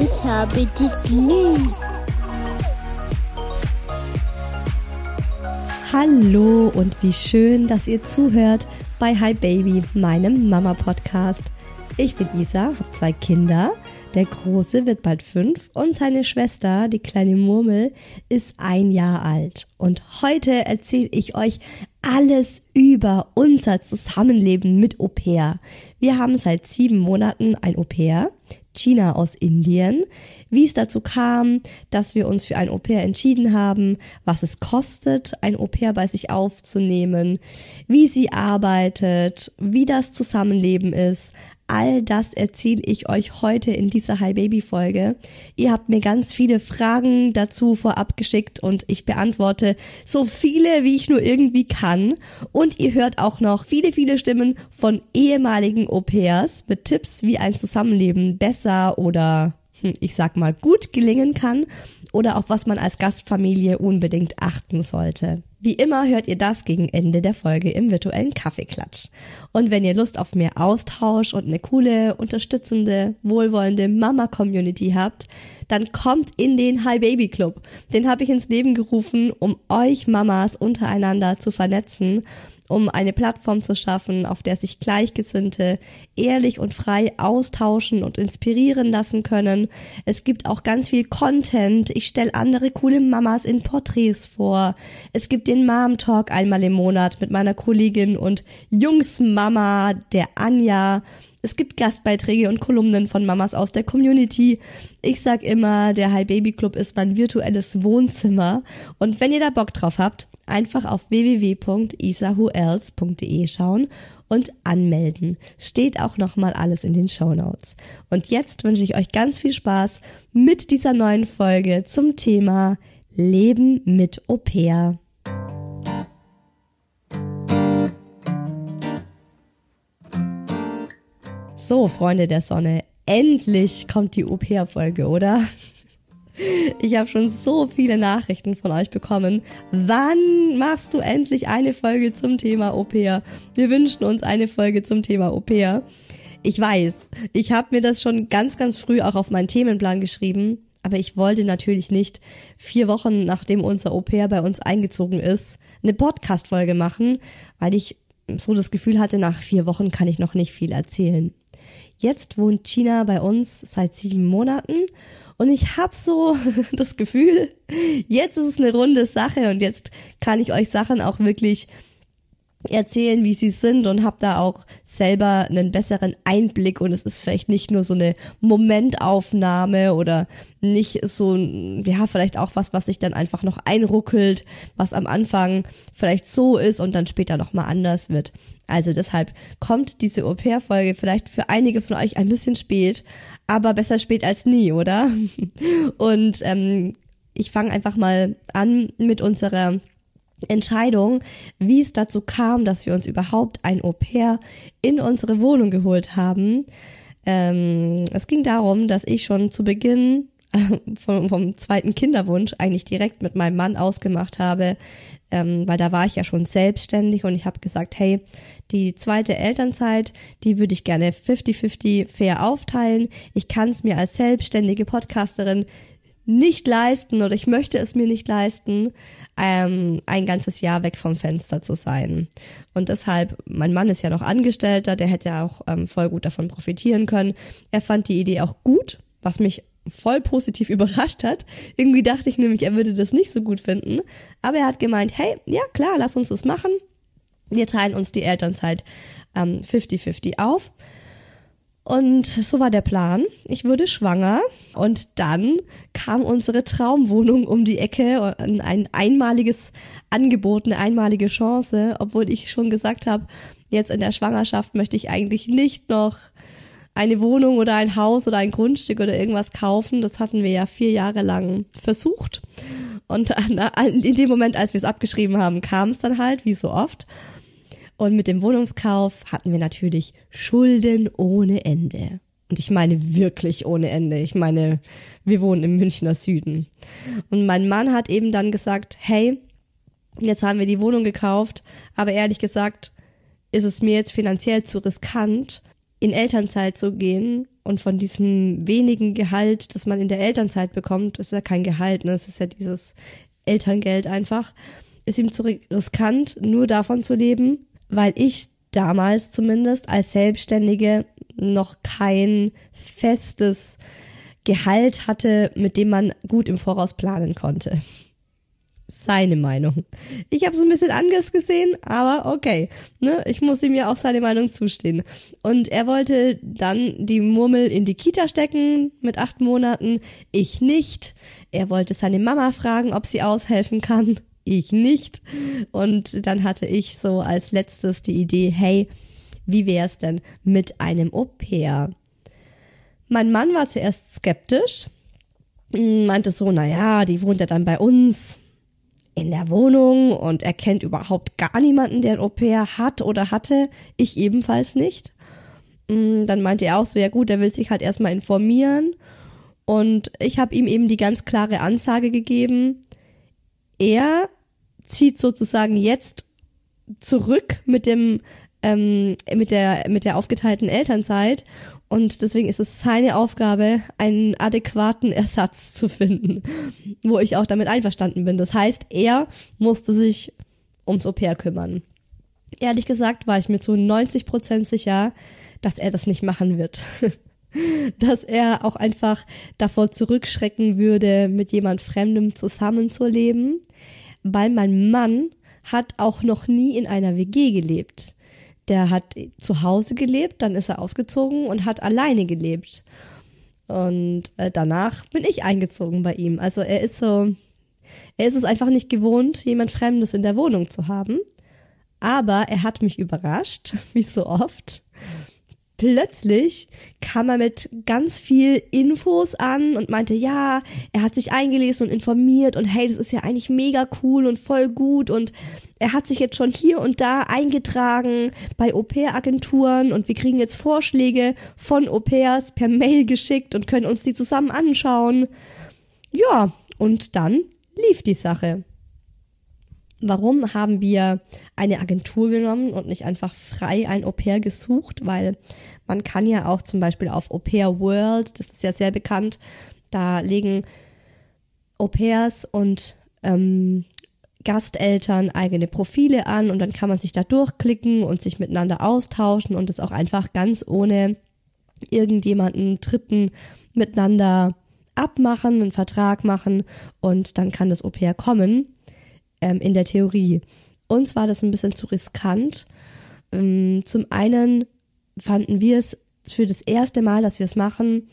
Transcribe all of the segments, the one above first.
ich habe dich lieb. Hallo und wie schön, dass ihr zuhört bei Hi Baby, meinem Mama Podcast. Ich bin Isa, habe zwei Kinder. Der Große wird bald fünf und seine Schwester, die kleine Murmel, ist ein Jahr alt. Und heute erzähle ich euch alles über unser Zusammenleben mit Au pair. Wir haben seit sieben Monaten ein Au pair. China aus Indien, wie es dazu kam, dass wir uns für ein Au-pair entschieden haben, was es kostet, ein Au-pair bei sich aufzunehmen, wie sie arbeitet, wie das Zusammenleben ist, All das erzähle ich euch heute in dieser Hi Baby Folge. Ihr habt mir ganz viele Fragen dazu vorab geschickt und ich beantworte so viele, wie ich nur irgendwie kann. Und ihr hört auch noch viele, viele Stimmen von ehemaligen Au-pairs mit Tipps, wie ein Zusammenleben besser oder hm, ich sag mal gut gelingen kann oder auf was man als Gastfamilie unbedingt achten sollte. Wie immer hört ihr das gegen Ende der Folge im virtuellen Kaffeeklatsch. Und wenn ihr Lust auf mehr Austausch und eine coole, unterstützende, wohlwollende Mama-Community habt, dann kommt in den Hi Baby Club. Den habe ich ins Leben gerufen, um euch Mamas untereinander zu vernetzen um eine Plattform zu schaffen, auf der sich Gleichgesinnte ehrlich und frei austauschen und inspirieren lassen können. Es gibt auch ganz viel Content. Ich stelle andere coole Mamas in Porträts vor. Es gibt den Mom Talk einmal im Monat mit meiner Kollegin und Jungsmama, der Anja. Es gibt Gastbeiträge und Kolumnen von Mamas aus der Community. Ich sag immer, der Hi Baby Club ist mein virtuelles Wohnzimmer. Und wenn ihr da Bock drauf habt, einfach auf www.isahuelse.de schauen und anmelden. Steht auch nochmal alles in den Show Notes. Und jetzt wünsche ich euch ganz viel Spaß mit dieser neuen Folge zum Thema Leben mit Au pair. So, Freunde der Sonne, endlich kommt die Au-pair-Folge, oder? Ich habe schon so viele Nachrichten von euch bekommen. Wann machst du endlich eine Folge zum Thema Au-pair? Wir wünschen uns eine Folge zum Thema Au-pair. Ich weiß, ich habe mir das schon ganz, ganz früh auch auf meinen Themenplan geschrieben, aber ich wollte natürlich nicht vier Wochen nachdem unser Au-pair bei uns eingezogen ist, eine Podcast-Folge machen, weil ich so das Gefühl hatte, nach vier Wochen kann ich noch nicht viel erzählen. Jetzt wohnt China bei uns seit sieben Monaten Und ich habe so das Gefühl, jetzt ist es eine runde Sache und jetzt kann ich euch Sachen auch wirklich erzählen, wie sie sind und habe da auch selber einen besseren Einblick und es ist vielleicht nicht nur so eine Momentaufnahme oder nicht so, ja, vielleicht auch was, was sich dann einfach noch einruckelt, was am Anfang vielleicht so ist und dann später nochmal anders wird. Also deshalb kommt diese Au-pair-Folge vielleicht für einige von euch ein bisschen spät, aber besser spät als nie, oder? Und ähm, ich fange einfach mal an mit unserer Entscheidung, wie es dazu kam, dass wir uns überhaupt ein Au-pair in unsere Wohnung geholt haben. Ähm, es ging darum, dass ich schon zu Beginn vom, vom zweiten Kinderwunsch eigentlich direkt mit meinem Mann ausgemacht habe, ähm, weil da war ich ja schon selbstständig und ich habe gesagt, hey, die zweite Elternzeit, die würde ich gerne 50-50 fair aufteilen. Ich kann es mir als selbstständige Podcasterin nicht leisten oder ich möchte es mir nicht leisten, ähm, ein ganzes Jahr weg vom Fenster zu sein. Und deshalb, mein Mann ist ja noch Angestellter, der hätte ja auch ähm, voll gut davon profitieren können. Er fand die Idee auch gut, was mich voll positiv überrascht hat. Irgendwie dachte ich nämlich, er würde das nicht so gut finden. Aber er hat gemeint, hey, ja klar, lass uns das machen. Wir teilen uns die Elternzeit 50-50 ähm, auf. Und so war der Plan. Ich wurde schwanger und dann kam unsere Traumwohnung um die Ecke ein einmaliges Angebot, eine einmalige Chance, obwohl ich schon gesagt habe, jetzt in der Schwangerschaft möchte ich eigentlich nicht noch eine Wohnung oder ein Haus oder ein Grundstück oder irgendwas kaufen. Das hatten wir ja vier Jahre lang versucht. Und in dem Moment, als wir es abgeschrieben haben, kam es dann halt, wie so oft. Und mit dem Wohnungskauf hatten wir natürlich Schulden ohne Ende. Und ich meine wirklich ohne Ende. Ich meine, wir wohnen im Münchner Süden. Und mein Mann hat eben dann gesagt, hey, jetzt haben wir die Wohnung gekauft, aber ehrlich gesagt ist es mir jetzt finanziell zu riskant, in Elternzeit zu gehen und von diesem wenigen Gehalt, das man in der Elternzeit bekommt, ist ja kein Gehalt, ne, das ist ja dieses Elterngeld einfach, ist ihm zu riskant, nur davon zu leben weil ich damals zumindest als Selbstständige noch kein festes Gehalt hatte, mit dem man gut im Voraus planen konnte. Seine Meinung. Ich habe es ein bisschen anders gesehen, aber okay. Ne? Ich muss ihm ja auch seine Meinung zustehen. Und er wollte dann die Murmel in die Kita stecken mit acht Monaten. Ich nicht. Er wollte seine Mama fragen, ob sie aushelfen kann ich nicht. Und dann hatte ich so als letztes die Idee, hey, wie wär's denn mit einem Au-pair? Mein Mann war zuerst skeptisch, meinte so, naja, die wohnt ja dann bei uns in der Wohnung und er kennt überhaupt gar niemanden, der ein Au-pair hat oder hatte. Ich ebenfalls nicht. Dann meinte er auch so, ja gut, er will sich halt erstmal informieren. Und ich habe ihm eben die ganz klare Ansage gegeben, er zieht sozusagen jetzt zurück mit dem ähm, mit der mit der aufgeteilten Elternzeit und deswegen ist es seine Aufgabe, einen adäquaten Ersatz zu finden, wo ich auch damit einverstanden bin. Das heißt, er musste sich ums Au-pair kümmern. Ehrlich gesagt war ich mir zu 90 Prozent sicher, dass er das nicht machen wird. dass er auch einfach davor zurückschrecken würde, mit jemand Fremdem zusammenzuleben weil mein Mann hat auch noch nie in einer WG gelebt. Der hat zu Hause gelebt, dann ist er ausgezogen und hat alleine gelebt. Und äh, danach bin ich eingezogen bei ihm. Also er ist so, er ist es einfach nicht gewohnt, jemand Fremdes in der Wohnung zu haben. Aber er hat mich überrascht, wie so oft, plötzlich kam er mit ganz viel Infos an und meinte, ja, er hat sich eingelesen und informiert und hey, das ist ja eigentlich mega cool und voll gut und er hat sich jetzt schon hier und da eingetragen bei Au-pair-Agenturen und wir kriegen jetzt Vorschläge von Au-pairs per Mail geschickt und können uns die zusammen anschauen. Ja, und dann lief die Sache. Warum haben wir eine Agentur genommen und nicht einfach frei ein Au-pair gesucht? Weil man kann ja auch zum Beispiel auf Au-pair World, das ist ja sehr bekannt, da legen Au-pairs und ähm, Gasteltern eigene Profile an und dann kann man sich da durchklicken und sich miteinander austauschen und es auch einfach ganz ohne irgendjemanden Dritten miteinander abmachen, einen Vertrag machen und dann kann das Au pair kommen, ähm, in der Theorie. Uns war das ein bisschen zu riskant. Ähm, zum einen fanden wir es für das erste Mal, dass wir es machen,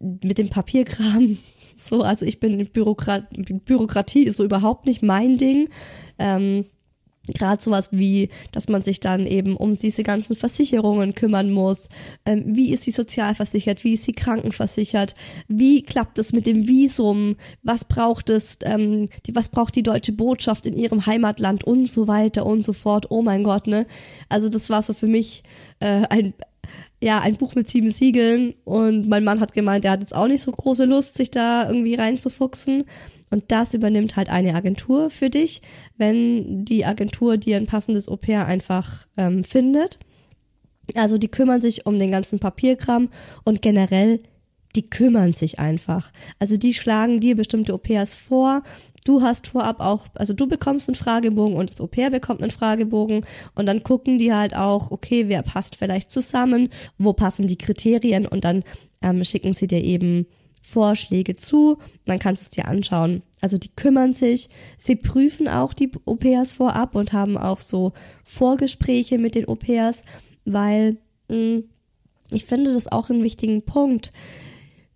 mit dem Papierkram so, also ich bin Bürokrat Bürokratie ist so überhaupt nicht mein Ding. Ähm, Gerade sowas wie, dass man sich dann eben um diese ganzen Versicherungen kümmern muss. Ähm, wie ist sie sozialversichert? Wie ist sie krankenversichert? Wie klappt es mit dem Visum? Was braucht es? Ähm, die, was braucht die deutsche Botschaft in ihrem Heimatland und so weiter und so fort? Oh mein Gott, ne? Also das war so für mich äh, ein ja, ein Buch mit sieben Siegeln und mein Mann hat gemeint, er hat jetzt auch nicht so große Lust, sich da irgendwie reinzufuchsen. Und das übernimmt halt eine Agentur für dich, wenn die Agentur dir ein passendes Au pair einfach ähm, findet. Also die kümmern sich um den ganzen Papierkram und generell die kümmern sich einfach. Also die schlagen dir bestimmte Au pairs vor, du hast vorab auch, also du bekommst einen Fragebogen und das Au pair bekommt einen Fragebogen und dann gucken die halt auch, okay, wer passt vielleicht zusammen, wo passen die Kriterien und dann ähm, schicken sie dir eben Vorschläge zu, dann kannst du es dir anschauen. Also die kümmern sich, sie prüfen auch die pairs vorab und haben auch so Vorgespräche mit den pairs, weil mh, hm, ich finde das auch einen wichtigen Punkt.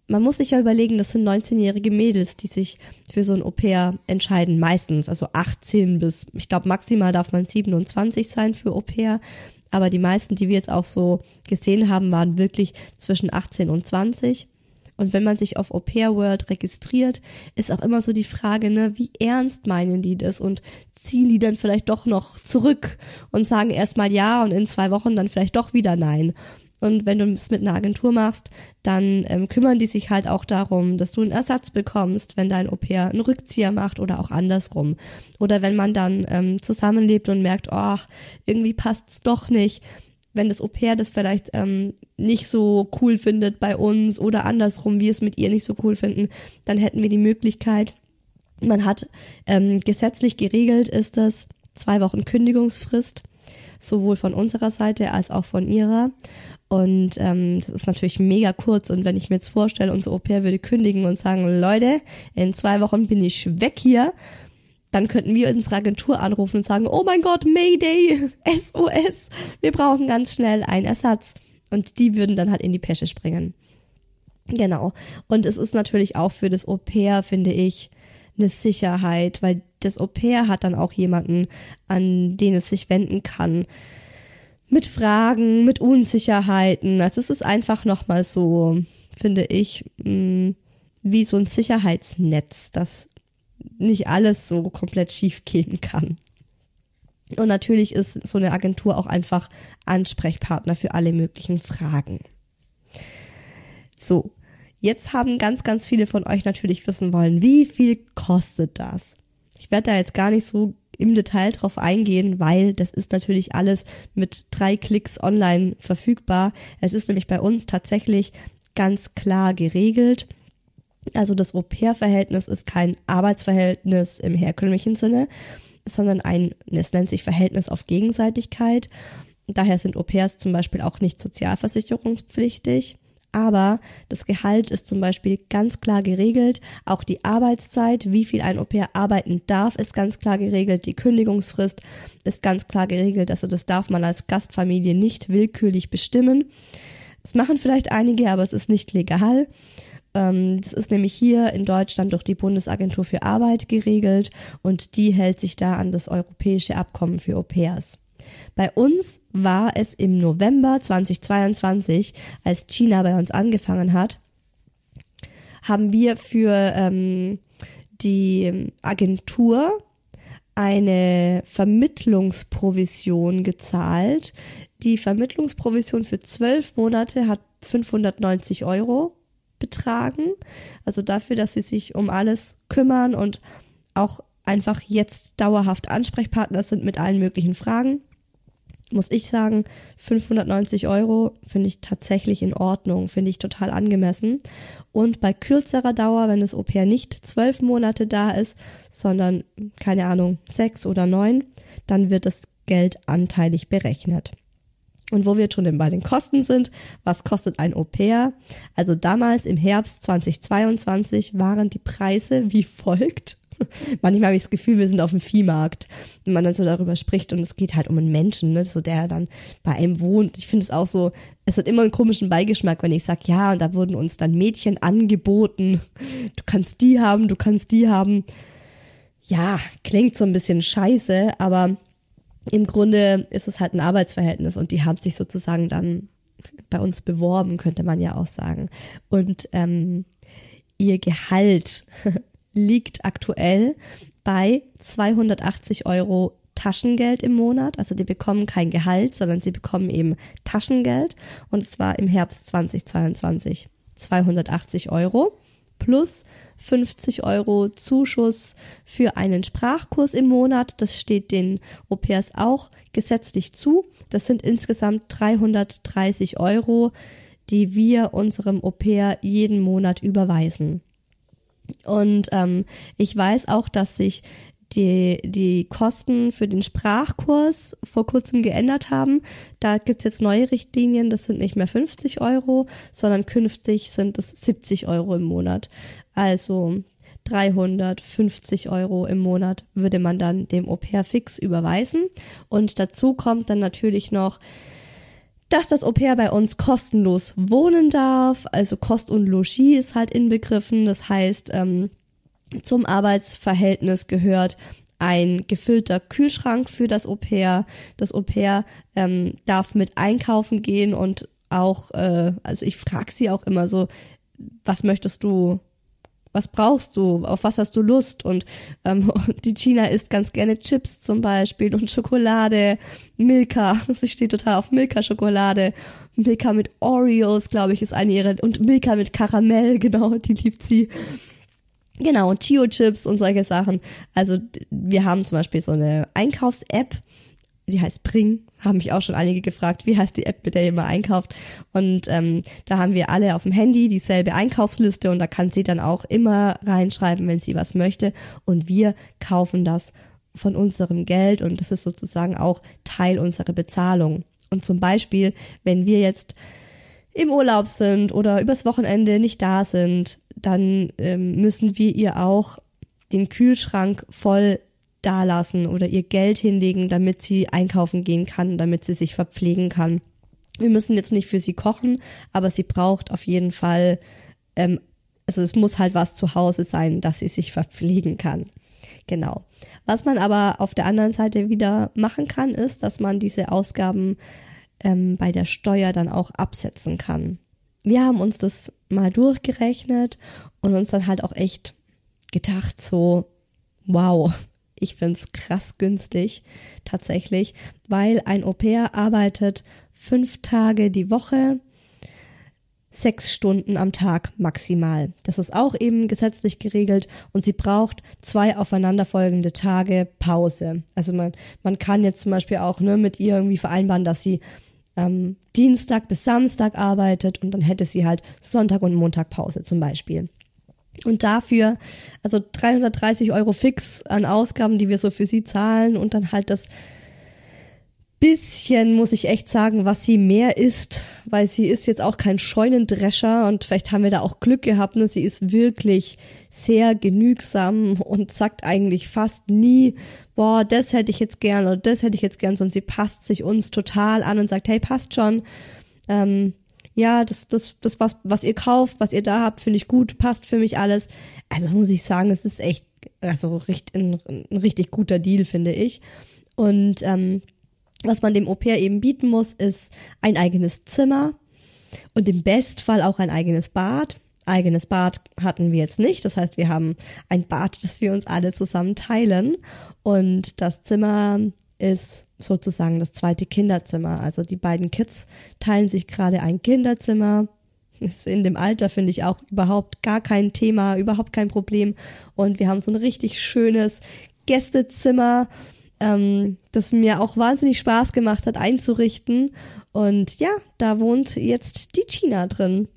Man muss sich ja überlegen, das sind 19-jährige Mädels, die sich für so ein Au-pair entscheiden, meistens, also 18 bis, ich glaube, maximal darf man 27 sein für Au-pair, aber die meisten, die wir jetzt auch so gesehen haben, waren wirklich zwischen 18 und 20. Und wenn man sich auf Au Pair World registriert, ist auch immer so die Frage, ne, wie ernst meinen die das und ziehen die dann vielleicht doch noch zurück und sagen erstmal ja und in zwei Wochen dann vielleicht doch wieder nein. Und wenn du es mit einer Agentur machst, dann ähm, kümmern die sich halt auch darum, dass du einen Ersatz bekommst, wenn dein Au-pair einen Rückzieher macht oder auch andersrum. Oder wenn man dann ähm, zusammenlebt und merkt, oh, irgendwie passt's doch nicht. Wenn das Au-pair das vielleicht ähm, nicht so cool findet bei uns oder andersrum, wir es mit ihr nicht so cool finden, dann hätten wir die Möglichkeit, man hat ähm, gesetzlich geregelt, ist das zwei Wochen Kündigungsfrist sowohl von unserer Seite als auch von ihrer. Und ähm, das ist natürlich mega kurz. Und wenn ich mir jetzt vorstelle, unser Au-pair würde kündigen und sagen, Leute, in zwei Wochen bin ich weg hier, dann könnten wir unsere Agentur anrufen und sagen, oh mein Gott, Mayday, SOS, wir brauchen ganz schnell einen Ersatz. Und die würden dann halt in die Pesche springen. Genau. Und es ist natürlich auch für das Au-pair, finde ich, eine Sicherheit, weil das Au-pair hat dann auch jemanden, an den es sich wenden kann mit Fragen, mit Unsicherheiten. Also es ist einfach nochmal so, finde ich, mm, wie so ein Sicherheitsnetz, das nicht alles so komplett schief gehen kann. Und natürlich ist so eine Agentur auch einfach Ansprechpartner für alle möglichen Fragen. So, jetzt haben ganz, ganz viele von euch natürlich wissen wollen, wie viel kostet das? Ich werde da jetzt gar nicht so im Detail drauf eingehen, weil das ist natürlich alles mit drei Klicks online verfügbar. Es ist nämlich bei uns tatsächlich ganz klar geregelt. Also das Au-pair-Verhältnis ist kein Arbeitsverhältnis im herkömmlichen Sinne, sondern ein, es nennt sich Verhältnis auf Gegenseitigkeit. Daher sind Au-pairs zum Beispiel auch nicht sozialversicherungspflichtig aber das Gehalt ist zum Beispiel ganz klar geregelt. Auch die Arbeitszeit, wie viel ein Au-pair arbeiten darf, ist ganz klar geregelt. Die Kündigungsfrist ist ganz klar geregelt. Also das darf man als Gastfamilie nicht willkürlich bestimmen. Das machen vielleicht einige, aber es ist nicht legal. Ähm, das ist nämlich hier in Deutschland durch die Bundesagentur für Arbeit geregelt und die hält sich da an das europäische Abkommen für Au-pairs. Bei uns war es im November 2022, als China bei uns angefangen hat, haben wir für ähm, die Agentur eine Vermittlungsprovision gezahlt. Die Vermittlungsprovision für zwölf Monate hat 590 Euro betragen. Also dafür, dass sie sich um alles kümmern und auch einfach jetzt dauerhaft Ansprechpartner sind mit allen möglichen Fragen muss ich sagen, 590 Euro finde ich tatsächlich in Ordnung, finde ich total angemessen. Und bei kürzerer Dauer, wenn das Au-pair nicht zwölf Monate da ist, sondern, keine Ahnung, sechs oder neun, dann wird das Geld anteilig berechnet. Und wo wir schon bei den Kosten sind, was kostet ein Au pair? Also damals im Herbst 2022 waren die Preise wie folgt. Manchmal habe ich das Gefühl, wir sind auf dem Viehmarkt, wenn man dann so darüber spricht und es geht halt um einen Menschen, ne, so der dann bei einem wohnt. Ich finde es auch so, es hat immer einen komischen Beigeschmack, wenn ich sage, ja, und da wurden uns dann Mädchen angeboten. Du kannst die haben, du kannst die haben. Ja, klingt so ein bisschen scheiße, aber im Grunde ist es halt ein Arbeitsverhältnis und die haben sich sozusagen dann bei uns beworben, könnte man ja auch sagen. Und ähm, ihr Gehalt liegt aktuell bei 280 Euro Taschengeld im Monat. Also die bekommen kein Gehalt, sondern sie bekommen eben Taschengeld. Und es war im Herbst 2022 280 Euro plus 50 Euro Zuschuss für einen Sprachkurs im Monat. Das steht den Au pairs auch gesetzlich zu. Das sind insgesamt 330 Euro, die wir unserem Au pair jeden Monat überweisen. Und ähm, ich weiß auch, dass sich die, die Kosten für den Sprachkurs vor kurzem geändert haben. Da gibt's jetzt neue Richtlinien, das sind nicht mehr 50 Euro, sondern künftig sind es 70 Euro im Monat. Also 350 Euro im Monat würde man dann dem Au pair fix überweisen. Und dazu kommt dann natürlich noch dass das Au pair bei uns kostenlos wohnen darf. Also Kost und Logis ist halt inbegriffen. Das heißt, ähm, zum Arbeitsverhältnis gehört ein gefüllter Kühlschrank für das Au pair. Das Au pair ähm, darf mit einkaufen gehen und auch, äh, also ich frage sie auch immer so, was möchtest du was brauchst du, auf was hast du Lust? Und ähm, die China isst ganz gerne Chips zum Beispiel und Schokolade, Milka, sie steht total auf Milka-Schokolade. Milka mit Oreos, glaube ich, ist eine ihrer, und Milka mit Karamell, genau, die liebt sie. Genau, Chio-Chips und solche Sachen. Also wir haben zum Beispiel so eine Einkaufs-App, die heißt Bring, haben mich auch schon einige gefragt, wie heißt die App, mit der ihr immer einkauft. Und ähm, da haben wir alle auf dem Handy dieselbe Einkaufsliste und da kann sie dann auch immer reinschreiben, wenn sie was möchte. Und wir kaufen das von unserem Geld und das ist sozusagen auch Teil unserer Bezahlung. Und zum Beispiel, wenn wir jetzt im Urlaub sind oder übers Wochenende nicht da sind, dann ähm, müssen wir ihr auch den Kühlschrank voll dalassen oder ihr Geld hinlegen, damit sie einkaufen gehen kann, damit sie sich verpflegen kann. Wir müssen jetzt nicht für sie kochen, aber sie braucht auf jeden Fall, ähm, also es muss halt was zu Hause sein, dass sie sich verpflegen kann. Genau. Was man aber auf der anderen Seite wieder machen kann, ist, dass man diese Ausgaben ähm, bei der Steuer dann auch absetzen kann. Wir haben uns das mal durchgerechnet und uns dann halt auch echt gedacht, so, wow, ich find's krass günstig tatsächlich, weil ein Au pair arbeitet fünf Tage die Woche, sechs Stunden am Tag maximal. Das ist auch eben gesetzlich geregelt und sie braucht zwei aufeinanderfolgende Tage Pause. Also man, man kann jetzt zum Beispiel auch ne, mit ihr irgendwie vereinbaren, dass sie ähm, Dienstag bis Samstag arbeitet und dann hätte sie halt Sonntag und Montag Pause zum Beispiel. Und dafür, also 330 Euro fix an Ausgaben, die wir so für sie zahlen. Und dann halt das bisschen, muss ich echt sagen, was sie mehr ist, weil sie ist jetzt auch kein Scheunendrescher und vielleicht haben wir da auch Glück gehabt, ne? sie ist wirklich sehr genügsam und sagt eigentlich fast nie, boah, das hätte ich jetzt gern oder das hätte ich jetzt gern, sondern sie passt sich uns total an und sagt, hey, passt schon, ähm, ja, das, das, das, was, was ihr kauft, was ihr da habt, finde ich gut, passt für mich alles. Also muss ich sagen, es ist echt, also richtig, ein, ein richtig guter Deal, finde ich. Und ähm, was man dem Au pair eben bieten muss, ist ein eigenes Zimmer und im Bestfall auch ein eigenes Bad. Eigenes Bad hatten wir jetzt nicht. Das heißt, wir haben ein Bad, das wir uns alle zusammen teilen. Und das Zimmer ist sozusagen das zweite Kinderzimmer. Also die beiden Kids teilen sich gerade ein Kinderzimmer. Ist in dem Alter finde ich auch überhaupt gar kein Thema, überhaupt kein Problem. Und wir haben so ein richtig schönes Gästezimmer, ähm, das mir auch wahnsinnig Spaß gemacht hat einzurichten. Und ja, da wohnt jetzt die China drin.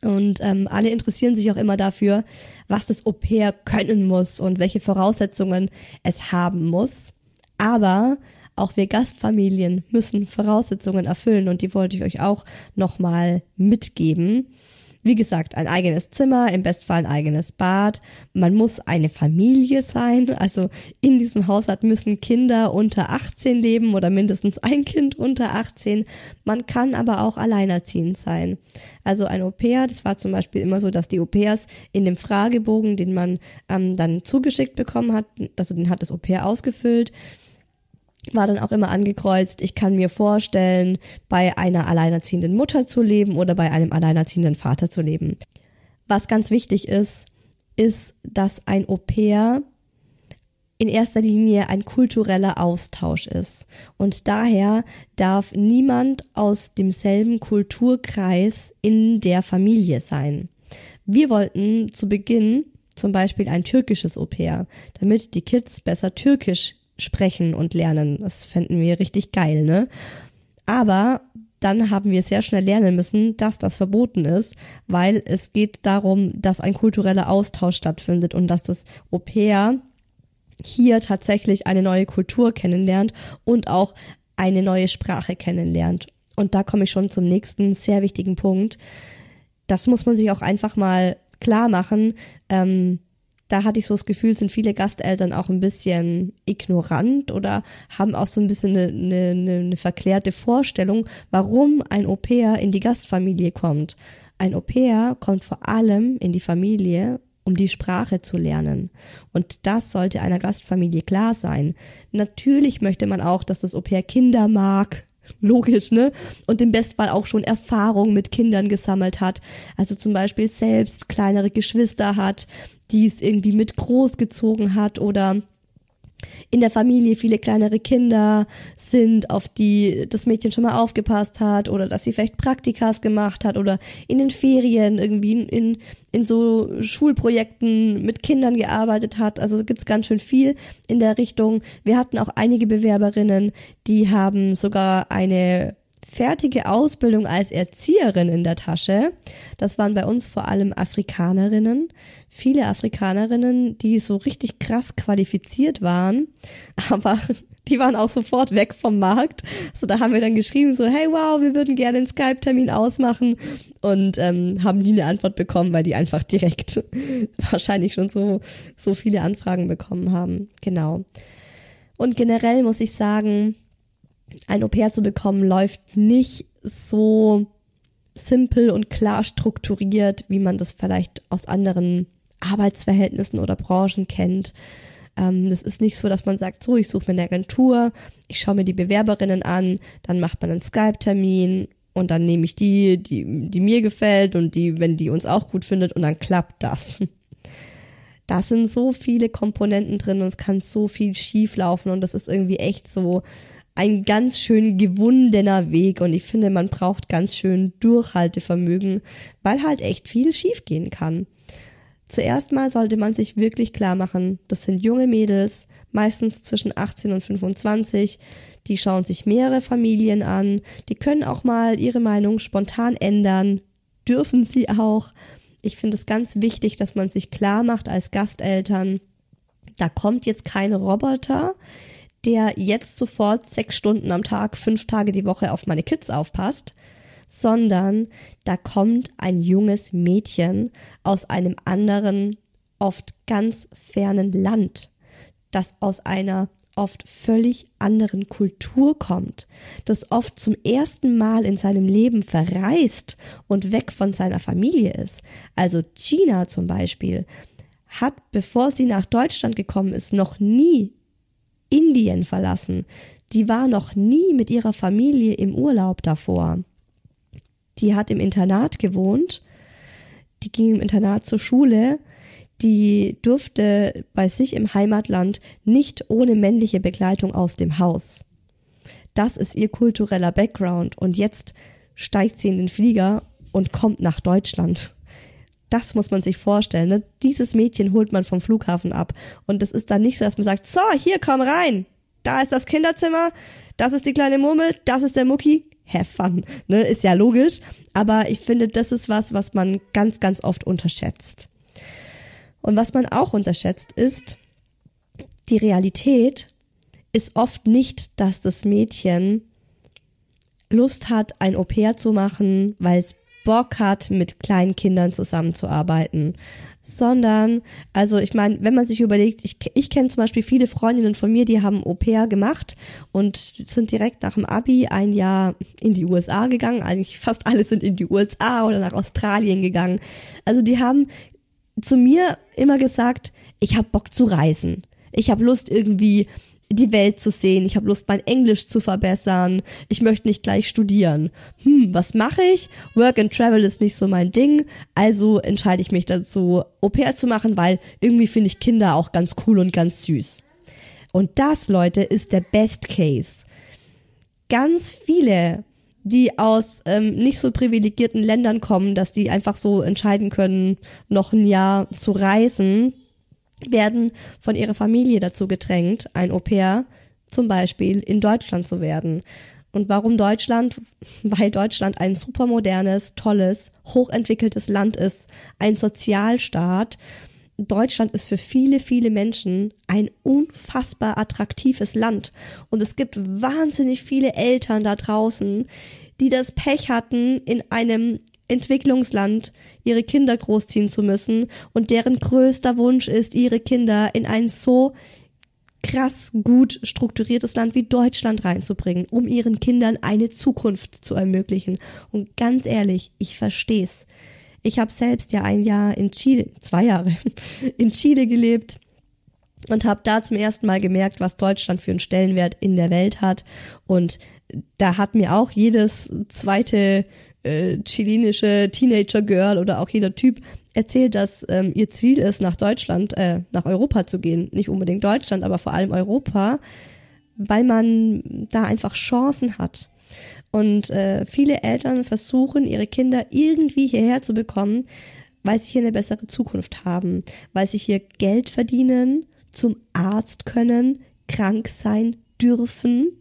Und ähm, alle interessieren sich auch immer dafür, was das Au pair können muss und welche Voraussetzungen es haben muss. Aber auch wir Gastfamilien müssen Voraussetzungen erfüllen und die wollte ich euch auch nochmal mitgeben. Wie gesagt, ein eigenes Zimmer, im Bestfall ein eigenes Bad. Man muss eine Familie sein. Also in diesem Haushalt müssen Kinder unter 18 leben oder mindestens ein Kind unter 18. Man kann aber auch alleinerziehend sein. Also ein Au-pair, das war zum Beispiel immer so, dass die Au-pairs in dem Fragebogen, den man ähm, dann zugeschickt bekommen hat, also den hat das Au-pair ausgefüllt, war dann auch immer angekreuzt, ich kann mir vorstellen, bei einer alleinerziehenden Mutter zu leben oder bei einem alleinerziehenden Vater zu leben. Was ganz wichtig ist, ist, dass ein Au-pair in erster Linie ein kultureller Austausch ist. Und daher darf niemand aus demselben Kulturkreis in der Familie sein. Wir wollten zu Beginn zum Beispiel ein türkisches Au-pair, damit die Kids besser türkisch sprechen und lernen. Das fänden wir richtig geil, ne? Aber dann haben wir sehr schnell lernen müssen, dass das verboten ist, weil es geht darum, dass ein kultureller Austausch stattfindet und dass das Au pair hier tatsächlich eine neue Kultur kennenlernt und auch eine neue Sprache kennenlernt. Und da komme ich schon zum nächsten sehr wichtigen Punkt. Das muss man sich auch einfach mal klar machen. Ähm, da hatte ich so das Gefühl, sind viele Gasteltern auch ein bisschen ignorant oder haben auch so ein bisschen eine, eine, eine verklärte Vorstellung, warum ein Au-pair in die Gastfamilie kommt. Ein Au-pair kommt vor allem in die Familie, um die Sprache zu lernen. Und das sollte einer Gastfamilie klar sein. Natürlich möchte man auch, dass das Au-pair Kinder mag, logisch, ne? Und im Bestfall auch schon Erfahrung mit Kindern gesammelt hat. Also zum Beispiel selbst kleinere Geschwister hat, die es irgendwie mit großgezogen hat oder in der Familie viele kleinere Kinder sind, auf die das Mädchen schon mal aufgepasst hat oder dass sie vielleicht Praktikas gemacht hat oder in den Ferien irgendwie in, in, so Schulprojekten mit Kindern gearbeitet hat. Also gibt's ganz schön viel in der Richtung. Wir hatten auch einige Bewerberinnen, die haben sogar eine fertige Ausbildung als Erzieherin in der Tasche. Das waren bei uns vor allem Afrikanerinnen. Viele Afrikanerinnen, die so richtig krass qualifiziert waren, aber die waren auch sofort weg vom Markt. So, da haben wir dann geschrieben, so, hey wow, wir würden gerne einen Skype-Termin ausmachen und ähm, haben nie eine Antwort bekommen, weil die einfach direkt wahrscheinlich schon so, so viele Anfragen bekommen haben. Genau. Und generell muss ich sagen, ein Au-pair zu bekommen läuft nicht so simpel und klar strukturiert, wie man das vielleicht aus anderen Arbeitsverhältnissen oder Branchen kennt. Ähm, das ist nicht so, dass man sagt, so, ich suche mir eine Agentur, ich schaue mir die Bewerberinnen an, dann macht man einen Skype-Termin und dann nehme ich die, die, die mir gefällt und die, wenn die uns auch gut findet und dann klappt das. Da sind so viele Komponenten drin und es kann so viel schief laufen und das ist irgendwie echt so ein ganz schön gewundener Weg. Und ich finde, man braucht ganz schön Durchhaltevermögen, weil halt echt viel schiefgehen kann. Zuerst mal sollte man sich wirklich klar machen, das sind junge Mädels, meistens zwischen 18 und 25, die schauen sich mehrere Familien an, die können auch mal ihre Meinung spontan ändern, dürfen sie auch. Ich finde es ganz wichtig, dass man sich klar macht als Gasteltern, da kommt jetzt kein Roboter, der jetzt sofort sechs Stunden am Tag, fünf Tage die Woche auf meine Kids aufpasst, sondern da kommt ein junges Mädchen aus einem anderen, oft ganz fernen Land, das aus einer oft völlig anderen Kultur kommt, das oft zum ersten Mal in seinem Leben verreist und weg von seiner Familie ist. Also Gina zum Beispiel hat, bevor sie nach Deutschland gekommen ist, noch nie Indien verlassen. Die war noch nie mit ihrer Familie im Urlaub davor. Die hat im Internat gewohnt, die ging im Internat zur Schule, die durfte bei sich im Heimatland nicht ohne männliche Begleitung aus dem Haus. Das ist ihr kultureller Background und jetzt steigt sie in den Flieger und kommt nach Deutschland. Das muss man sich vorstellen. Ne? Dieses Mädchen holt man vom Flughafen ab. Und es ist dann nicht so, dass man sagt, so, hier, komm rein. Da ist das Kinderzimmer, das ist die kleine Murmel, das ist der Mucki. Have fun. Ne? Ist ja logisch. Aber ich finde, das ist was, was man ganz, ganz oft unterschätzt. Und was man auch unterschätzt, ist, die Realität ist oft nicht, dass das Mädchen Lust hat, ein Au-pair zu machen, weil es Bock hat, mit kleinen Kindern zusammenzuarbeiten, sondern, also ich meine, wenn man sich überlegt, ich, ich kenne zum Beispiel viele Freundinnen von mir, die haben Au-pair gemacht und sind direkt nach dem Abi ein Jahr in die USA gegangen. Eigentlich fast alle sind in die USA oder nach Australien gegangen. Also die haben zu mir immer gesagt, ich habe Bock zu reisen. Ich habe Lust irgendwie die Welt zu sehen, ich habe Lust, mein Englisch zu verbessern, ich möchte nicht gleich studieren. Hm, was mache ich? Work and Travel ist nicht so mein Ding, also entscheide ich mich dazu, Au pair zu machen, weil irgendwie finde ich Kinder auch ganz cool und ganz süß. Und das, Leute, ist der Best Case. Ganz viele, die aus ähm, nicht so privilegierten Ländern kommen, dass die einfach so entscheiden können, noch ein Jahr zu reisen, werden von ihrer Familie dazu gedrängt, ein Au pair zum Beispiel in Deutschland zu werden. Und warum Deutschland? Weil Deutschland ein supermodernes, tolles, hochentwickeltes Land ist, ein Sozialstaat. Deutschland ist für viele, viele Menschen ein unfassbar attraktives Land. Und es gibt wahnsinnig viele Eltern da draußen, die das Pech hatten, in einem Entwicklungsland ihre Kinder großziehen zu müssen und deren größter Wunsch ist, ihre Kinder in ein so krass gut strukturiertes Land wie Deutschland reinzubringen, um ihren Kindern eine Zukunft zu ermöglichen. Und ganz ehrlich, ich versteh's. Ich habe selbst ja ein Jahr in Chile, zwei Jahre in Chile gelebt und habe da zum ersten Mal gemerkt, was Deutschland für einen Stellenwert in der Welt hat. Und da hat mir auch jedes zweite äh, chilenische Teenager Girl oder auch jeder Typ erzählt, dass ähm, ihr Ziel ist, nach Deutschland, äh, nach Europa zu gehen. Nicht unbedingt Deutschland, aber vor allem Europa, weil man da einfach Chancen hat. Und äh, viele Eltern versuchen, ihre Kinder irgendwie hierher zu bekommen, weil sie hier eine bessere Zukunft haben, weil sie hier Geld verdienen, zum Arzt können, krank sein dürfen,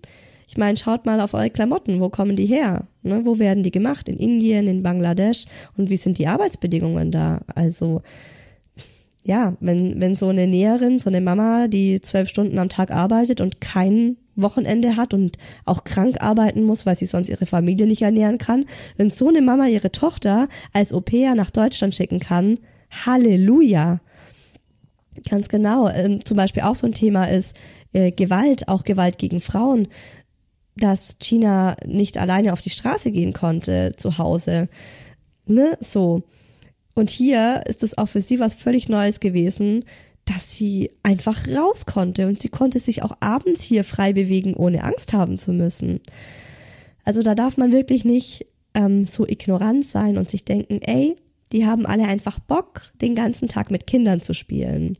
ich meine, schaut mal auf eure Klamotten, wo kommen die her? Ne? Wo werden die gemacht? In Indien, in Bangladesch? Und wie sind die Arbeitsbedingungen da? Also, ja, wenn, wenn so eine Näherin, so eine Mama, die zwölf Stunden am Tag arbeitet und kein Wochenende hat und auch krank arbeiten muss, weil sie sonst ihre Familie nicht ernähren kann, wenn so eine Mama ihre Tochter als Au nach Deutschland schicken kann, Halleluja! Ganz genau. Ähm, zum Beispiel auch so ein Thema ist äh, Gewalt, auch Gewalt gegen Frauen dass China nicht alleine auf die Straße gehen konnte zu Hause. Ne, so. Und hier ist es auch für sie was völlig Neues gewesen, dass sie einfach raus konnte und sie konnte sich auch abends hier frei bewegen, ohne Angst haben zu müssen. Also da darf man wirklich nicht ähm, so ignorant sein und sich denken, ey, die haben alle einfach Bock, den ganzen Tag mit Kindern zu spielen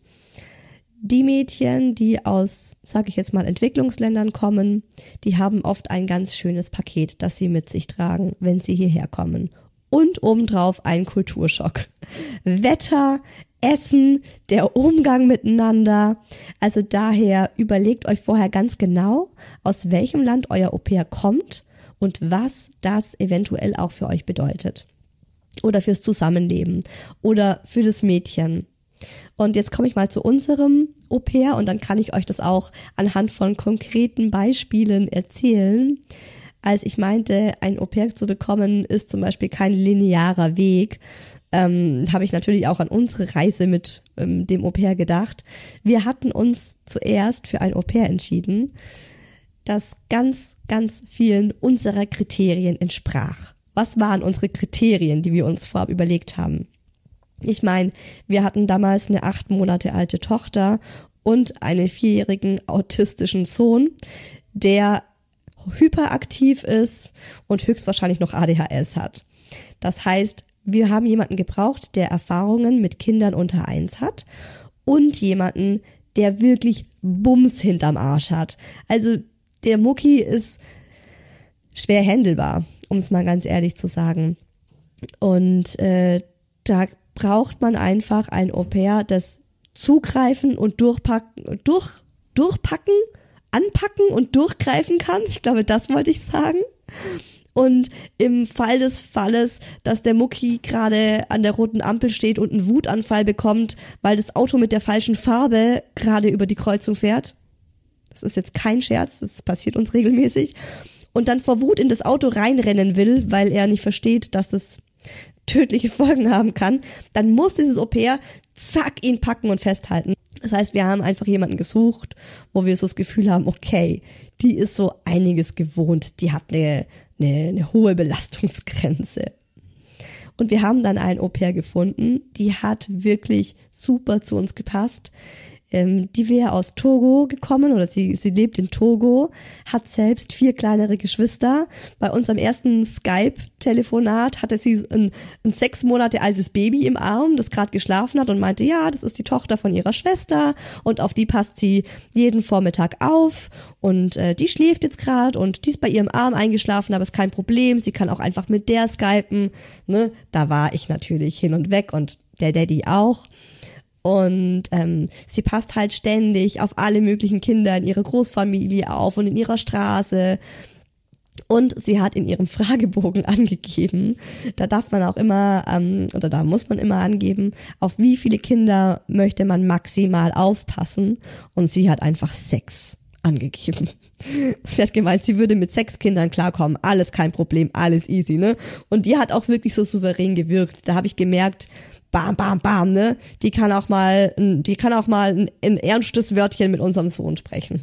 die Mädchen, die aus, sage ich jetzt mal, Entwicklungsländern kommen, die haben oft ein ganz schönes Paket, das sie mit sich tragen, wenn sie hierher kommen. Und obendrauf ein Kulturschock. Wetter, Essen, der Umgang miteinander. Also daher überlegt euch vorher ganz genau, aus welchem Land euer Au pair kommt und was das eventuell auch für euch bedeutet. Oder fürs Zusammenleben oder für das Mädchen und jetzt komme ich mal zu unserem Au pair und dann kann ich euch das auch anhand von konkreten Beispielen erzählen. Als ich meinte, ein Au pair zu bekommen, ist zum Beispiel kein linearer Weg, ähm, habe ich natürlich auch an unsere Reise mit ähm, dem Au pair gedacht. Wir hatten uns zuerst für ein Au pair entschieden, das ganz, ganz vielen unserer Kriterien entsprach. Was waren unsere Kriterien, die wir uns vorab überlegt haben? Ich meine, wir hatten damals eine acht Monate alte Tochter und einen vierjährigen autistischen Sohn, der hyperaktiv ist und höchstwahrscheinlich noch ADHS hat. Das heißt, wir haben jemanden gebraucht, der Erfahrungen mit Kindern unter eins hat und jemanden, der wirklich Bums hinterm Arsch hat. Also der Mucki ist schwer händelbar, um es mal ganz ehrlich zu sagen. Und äh, da braucht man einfach ein Au pair, das zugreifen und durchpacken, durch, durchpacken, anpacken und durchgreifen kann. Ich glaube, das wollte ich sagen. Und im Fall des Falles, dass der Mucki gerade an der roten Ampel steht und einen Wutanfall bekommt, weil das Auto mit der falschen Farbe gerade über die Kreuzung fährt, Das ist jetzt kein Scherz, das passiert uns regelmäßig. Und dann vor Wut in das Auto reinrennen will, weil er nicht versteht, dass es tödliche Folgen haben kann, dann muss dieses Au-pair zack ihn packen und festhalten. Das heißt, wir haben einfach jemanden gesucht, wo wir so das Gefühl haben, okay, die ist so einiges gewohnt, die hat eine, eine, eine hohe Belastungsgrenze. Und wir haben dann ein Au-pair gefunden, die hat wirklich super zu uns gepasst. Ähm, die wäre aus Togo gekommen oder sie, sie lebt in Togo, hat selbst vier kleinere Geschwister. Bei unserem ersten Skype-Telefonat hatte sie ein, ein sechs Monate altes Baby im Arm, das gerade geschlafen hat und meinte, ja, das ist die Tochter von ihrer Schwester und auf die passt sie jeden Vormittag auf und äh, die schläft jetzt gerade und die ist bei ihrem Arm eingeschlafen, aber ist kein Problem, sie kann auch einfach mit der skypen. Ne? Da war ich natürlich hin und weg und der Daddy auch. Und ähm, sie passt halt ständig auf alle möglichen Kinder in ihrer Großfamilie auf und in ihrer Straße. Und sie hat in ihrem Fragebogen angegeben, da darf man auch immer, ähm, oder da muss man immer angeben, auf wie viele Kinder möchte man maximal aufpassen. Und sie hat einfach sechs angegeben. Sie hat gemeint, sie würde mit sechs Kindern klarkommen, alles kein Problem, alles easy, ne? Und die hat auch wirklich so souverän gewirkt. Da habe ich gemerkt, bam, bam, bam, ne? Die kann auch mal, die kann auch mal ein, ein ernstes Wörtchen mit unserem Sohn sprechen.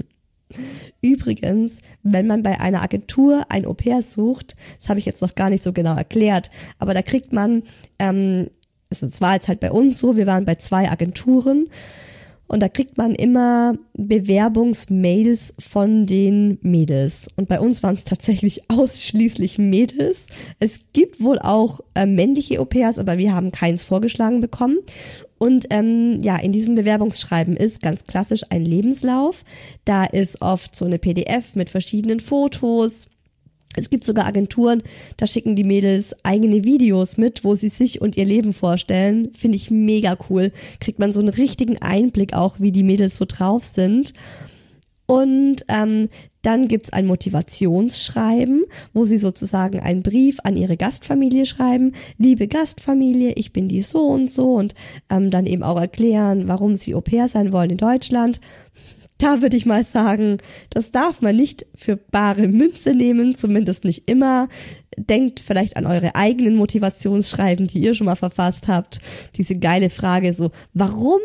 Übrigens, wenn man bei einer Agentur ein Au-pair sucht, das habe ich jetzt noch gar nicht so genau erklärt, aber da kriegt man, ähm, also es war jetzt halt bei uns so, wir waren bei zwei Agenturen und da kriegt man immer Bewerbungsmails von den Mädels. Und bei uns waren es tatsächlich ausschließlich Mädels. Es gibt wohl auch äh, männliche Au-pairs, aber wir haben keins vorgeschlagen bekommen. Und ähm, ja, in diesem Bewerbungsschreiben ist ganz klassisch ein Lebenslauf. Da ist oft so eine PDF mit verschiedenen Fotos es gibt sogar Agenturen, da schicken die Mädels eigene Videos mit, wo sie sich und ihr Leben vorstellen. Finde ich mega cool. Kriegt man so einen richtigen Einblick auch, wie die Mädels so drauf sind. Und ähm, dann gibt's ein Motivationsschreiben, wo sie sozusagen einen Brief an ihre Gastfamilie schreiben. Liebe Gastfamilie, ich bin die so und so und ähm, dann eben auch erklären, warum sie Au pair sein wollen in Deutschland da würde ich mal sagen, das darf man nicht für bare Münze nehmen, zumindest nicht immer. Denkt vielleicht an eure eigenen Motivationsschreiben, die ihr schon mal verfasst habt. Diese geile Frage so, warum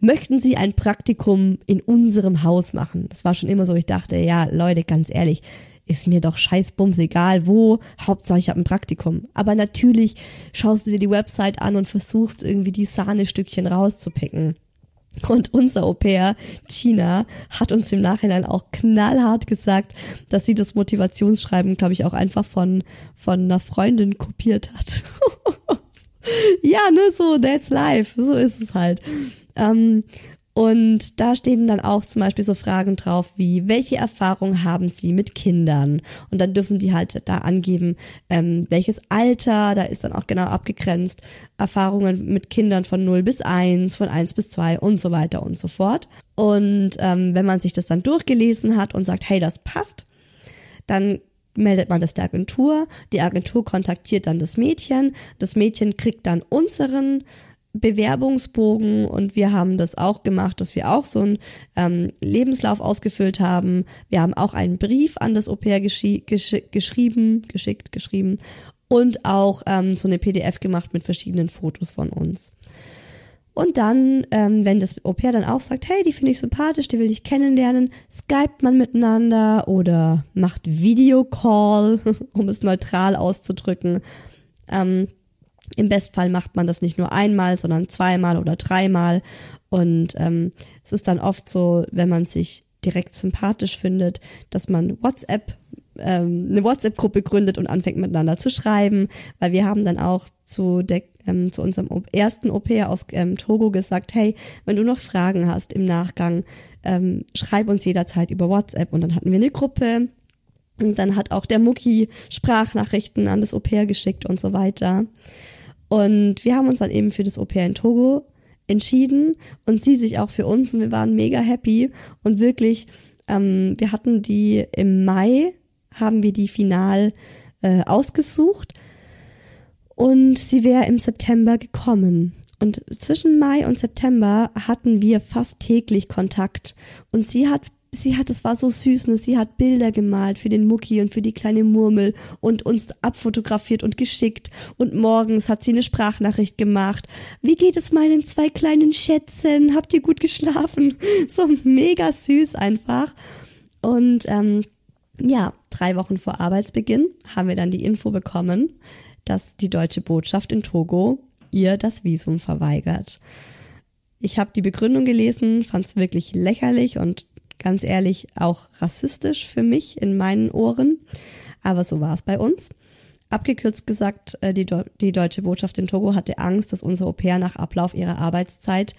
möchten Sie ein Praktikum in unserem Haus machen? Das war schon immer so, ich dachte, ja, Leute, ganz ehrlich, ist mir doch scheißbums egal wo, Hauptsache ich habe ein Praktikum. Aber natürlich schaust du dir die Website an und versuchst irgendwie die Sahnestückchen rauszupicken. Und unser Au pair, China, hat uns im Nachhinein auch knallhart gesagt, dass sie das Motivationsschreiben, glaube ich, auch einfach von, von einer Freundin kopiert hat. ja, ne, so, that's life. So ist es halt. Ähm, und da stehen dann auch zum Beispiel so Fragen drauf wie, welche Erfahrung haben Sie mit Kindern? Und dann dürfen die halt da angeben, ähm, welches Alter, da ist dann auch genau abgegrenzt, Erfahrungen mit Kindern von 0 bis 1, von 1 bis 2 und so weiter und so fort. Und ähm, wenn man sich das dann durchgelesen hat und sagt, hey, das passt, dann meldet man das der Agentur. Die Agentur kontaktiert dann das Mädchen. Das Mädchen kriegt dann unseren Bewerbungsbogen und wir haben das auch gemacht, dass wir auch so einen ähm, Lebenslauf ausgefüllt haben. Wir haben auch einen Brief an das Au-pair gesch gesch geschrieben, geschickt, geschrieben und auch ähm, so eine PDF gemacht mit verschiedenen Fotos von uns. Und dann, ähm, wenn das Au-pair dann auch sagt, hey, die finde ich sympathisch, die will ich kennenlernen, skypt man miteinander oder macht Videocall, um es neutral auszudrücken. Ähm, im Bestfall macht man das nicht nur einmal, sondern zweimal oder dreimal. Und ähm, es ist dann oft so, wenn man sich direkt sympathisch findet, dass man WhatsApp ähm, eine WhatsApp-Gruppe gründet und anfängt miteinander zu schreiben, weil wir haben dann auch zu der ähm, zu unserem ersten Au-pair aus ähm, Togo gesagt, hey, wenn du noch Fragen hast im Nachgang, ähm, schreib uns jederzeit über WhatsApp. Und dann hatten wir eine Gruppe und dann hat auch der Mucki Sprachnachrichten an das Au-pair geschickt und so weiter. Und wir haben uns dann eben für das Au-pair in Togo entschieden und sie sich auch für uns und wir waren mega happy und wirklich, ähm, wir hatten die im Mai, haben wir die final äh, ausgesucht und sie wäre im September gekommen. Und zwischen Mai und September hatten wir fast täglich Kontakt und sie hat sie hat, es war so süß, ne? sie hat Bilder gemalt für den Mucki und für die kleine Murmel und uns abfotografiert und geschickt und morgens hat sie eine Sprachnachricht gemacht. Wie geht es meinen zwei kleinen Schätzen? Habt ihr gut geschlafen? So mega süß einfach. Und ähm, ja, drei Wochen vor Arbeitsbeginn haben wir dann die Info bekommen, dass die deutsche Botschaft in Togo ihr das Visum verweigert. Ich habe die Begründung gelesen, fand es wirklich lächerlich und ganz ehrlich auch rassistisch für mich in meinen Ohren. Aber so war es bei uns. Abgekürzt gesagt, äh, die, die deutsche Botschaft in Togo hatte Angst, dass unser Au pair nach Ablauf ihrer Arbeitszeit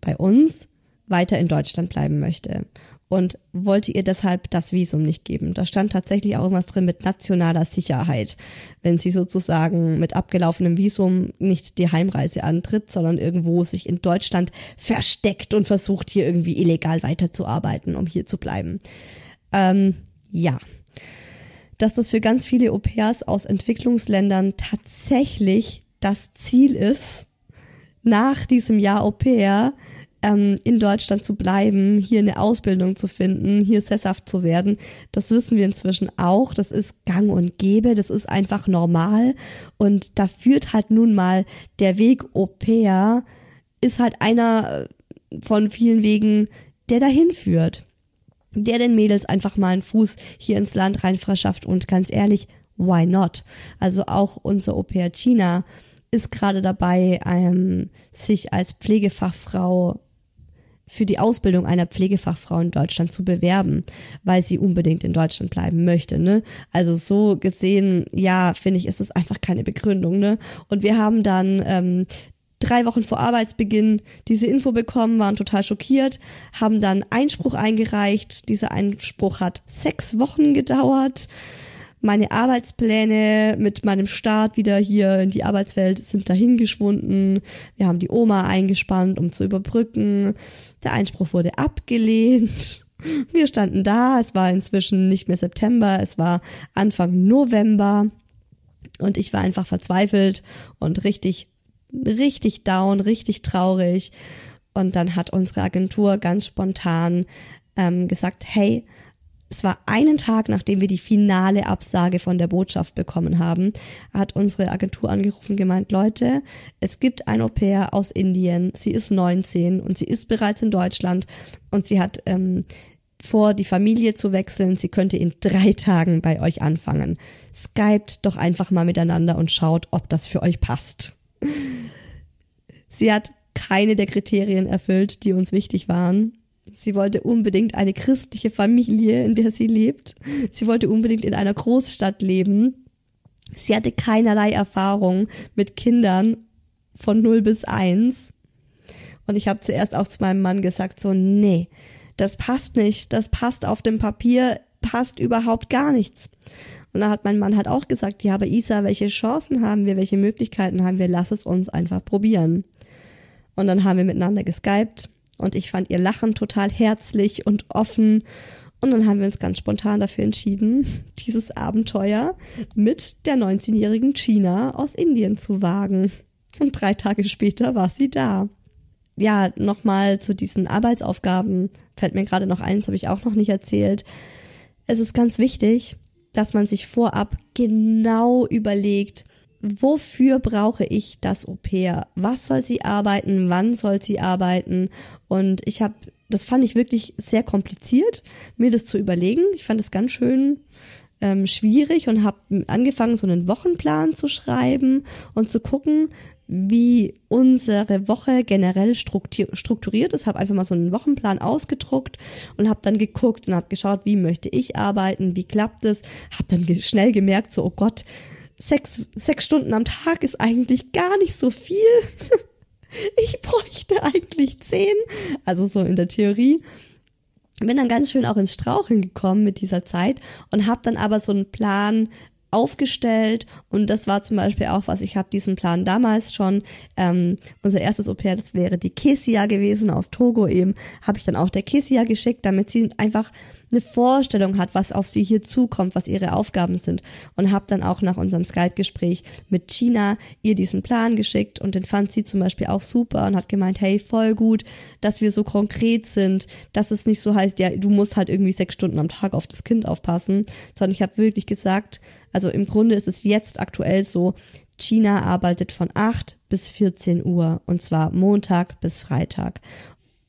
bei uns weiter in Deutschland bleiben möchte und wollte ihr deshalb das Visum nicht geben. Da stand tatsächlich auch irgendwas drin mit nationaler Sicherheit, wenn sie sozusagen mit abgelaufenem Visum nicht die Heimreise antritt, sondern irgendwo sich in Deutschland versteckt und versucht hier irgendwie illegal weiterzuarbeiten, um hier zu bleiben. Ähm, ja. Dass das für ganz viele Au pairs aus Entwicklungsländern tatsächlich das Ziel ist, nach diesem Jahr Au pair ähm, in Deutschland zu bleiben, hier eine Ausbildung zu finden, hier sesshaft zu werden. Das wissen wir inzwischen auch. Das ist gang und gäbe. Das ist einfach normal. Und da führt halt nun mal der Weg Au pair ist halt einer äh, von vielen Wegen, der dahin führt. Der den Mädels einfach mal einen Fuß hier ins Land rein verschafft. Und ganz ehrlich, why not? Also auch unser Au pair China ist gerade dabei, ähm, sich als Pflegefachfrau für die Ausbildung einer Pflegefachfrau in Deutschland zu bewerben, weil sie unbedingt in Deutschland bleiben möchte. Ne? Also so gesehen, ja, finde ich, ist es einfach keine Begründung. Ne? Und wir haben dann ähm, drei Wochen vor Arbeitsbeginn diese Info bekommen, waren total schockiert, haben dann Einspruch eingereicht. Dieser Einspruch hat sechs Wochen gedauert meine Arbeitspläne mit meinem Start wieder hier in die Arbeitswelt sind dahingeschwunden. Wir haben die Oma eingespannt, um zu überbrücken. Der Einspruch wurde abgelehnt. Wir standen da. Es war inzwischen nicht mehr September, es war Anfang November. Und ich war einfach verzweifelt und richtig, richtig down, richtig traurig. Und dann hat unsere Agentur ganz spontan ähm, gesagt, hey, es war einen Tag, nachdem wir die finale Absage von der Botschaft bekommen haben, hat unsere Agentur angerufen gemeint, Leute, es gibt ein Au pair aus Indien, sie ist 19 und sie ist bereits in Deutschland und sie hat ähm, vor, die Familie zu wechseln. Sie könnte in drei Tagen bei euch anfangen. Skypt doch einfach mal miteinander und schaut, ob das für euch passt. Sie hat keine der Kriterien erfüllt, die uns wichtig waren. Sie wollte unbedingt eine christliche Familie, in der sie lebt. Sie wollte unbedingt in einer Großstadt leben. Sie hatte keinerlei Erfahrung mit Kindern von 0 bis 1. Und ich habe zuerst auch zu meinem Mann gesagt, so, nee, das passt nicht, das passt auf dem Papier, passt überhaupt gar nichts. Und da hat mein Mann halt auch gesagt, ja, aber Isa, welche Chancen haben wir, welche Möglichkeiten haben wir, lass es uns einfach probieren. Und dann haben wir miteinander geskypt und ich fand ihr Lachen total herzlich und offen. Und dann haben wir uns ganz spontan dafür entschieden, dieses Abenteuer mit der 19-jährigen China aus Indien zu wagen. Und drei Tage später war sie da. Ja, nochmal zu diesen Arbeitsaufgaben fällt mir gerade noch eins, habe ich auch noch nicht erzählt. Es ist ganz wichtig, dass man sich vorab genau überlegt, wofür brauche ich das Au pair? Was soll sie arbeiten? Wann soll sie arbeiten? Und ich habe, das fand ich wirklich sehr kompliziert, mir das zu überlegen. Ich fand es ganz schön ähm, schwierig und habe angefangen, so einen Wochenplan zu schreiben und zu gucken, wie unsere Woche generell strukturiert ist. Habe einfach mal so einen Wochenplan ausgedruckt und habe dann geguckt und habe geschaut, wie möchte ich arbeiten, wie klappt es. Habe dann schnell gemerkt, so oh Gott, sechs, sechs Stunden am Tag ist eigentlich gar nicht so viel. ich bräuchte eigentlich zehn. Also so in der Theorie. Bin dann ganz schön auch ins Straucheln gekommen mit dieser Zeit und habe dann aber so einen Plan aufgestellt und das war zum Beispiel auch was, ich habe diesen Plan damals schon, ähm, unser erstes Au-pair, das wäre die Kesia gewesen aus Togo eben, habe ich dann auch der Kesia geschickt, damit sie einfach eine Vorstellung hat, was auf sie hier zukommt, was ihre Aufgaben sind. Und habe dann auch nach unserem Skype-Gespräch mit China ihr diesen Plan geschickt und den fand sie zum Beispiel auch super und hat gemeint, hey, voll gut, dass wir so konkret sind, dass es nicht so heißt, ja, du musst halt irgendwie sechs Stunden am Tag auf das Kind aufpassen, sondern ich habe wirklich gesagt, also im Grunde ist es jetzt aktuell so, China arbeitet von 8 bis 14 Uhr und zwar Montag bis Freitag.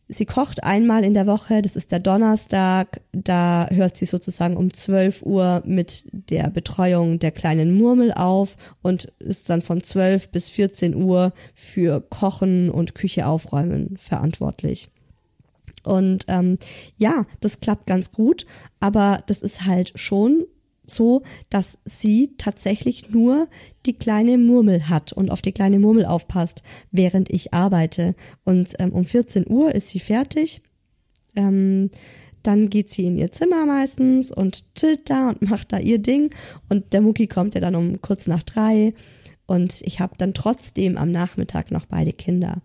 Sie kocht einmal in der Woche, das ist der Donnerstag, da hört sie sozusagen um 12 Uhr mit der Betreuung der kleinen Murmel auf und ist dann von 12 bis 14 Uhr für Kochen und Küche aufräumen verantwortlich. Und ähm, ja, das klappt ganz gut, aber das ist halt schon so, dass sie tatsächlich nur die kleine Murmel hat und auf die kleine Murmel aufpasst, während ich arbeite. Und ähm, um 14 Uhr ist sie fertig. Ähm, dann geht sie in ihr Zimmer meistens und chillt da und macht da ihr Ding. Und der Mucki kommt ja dann um kurz nach drei. Und ich habe dann trotzdem am Nachmittag noch beide Kinder.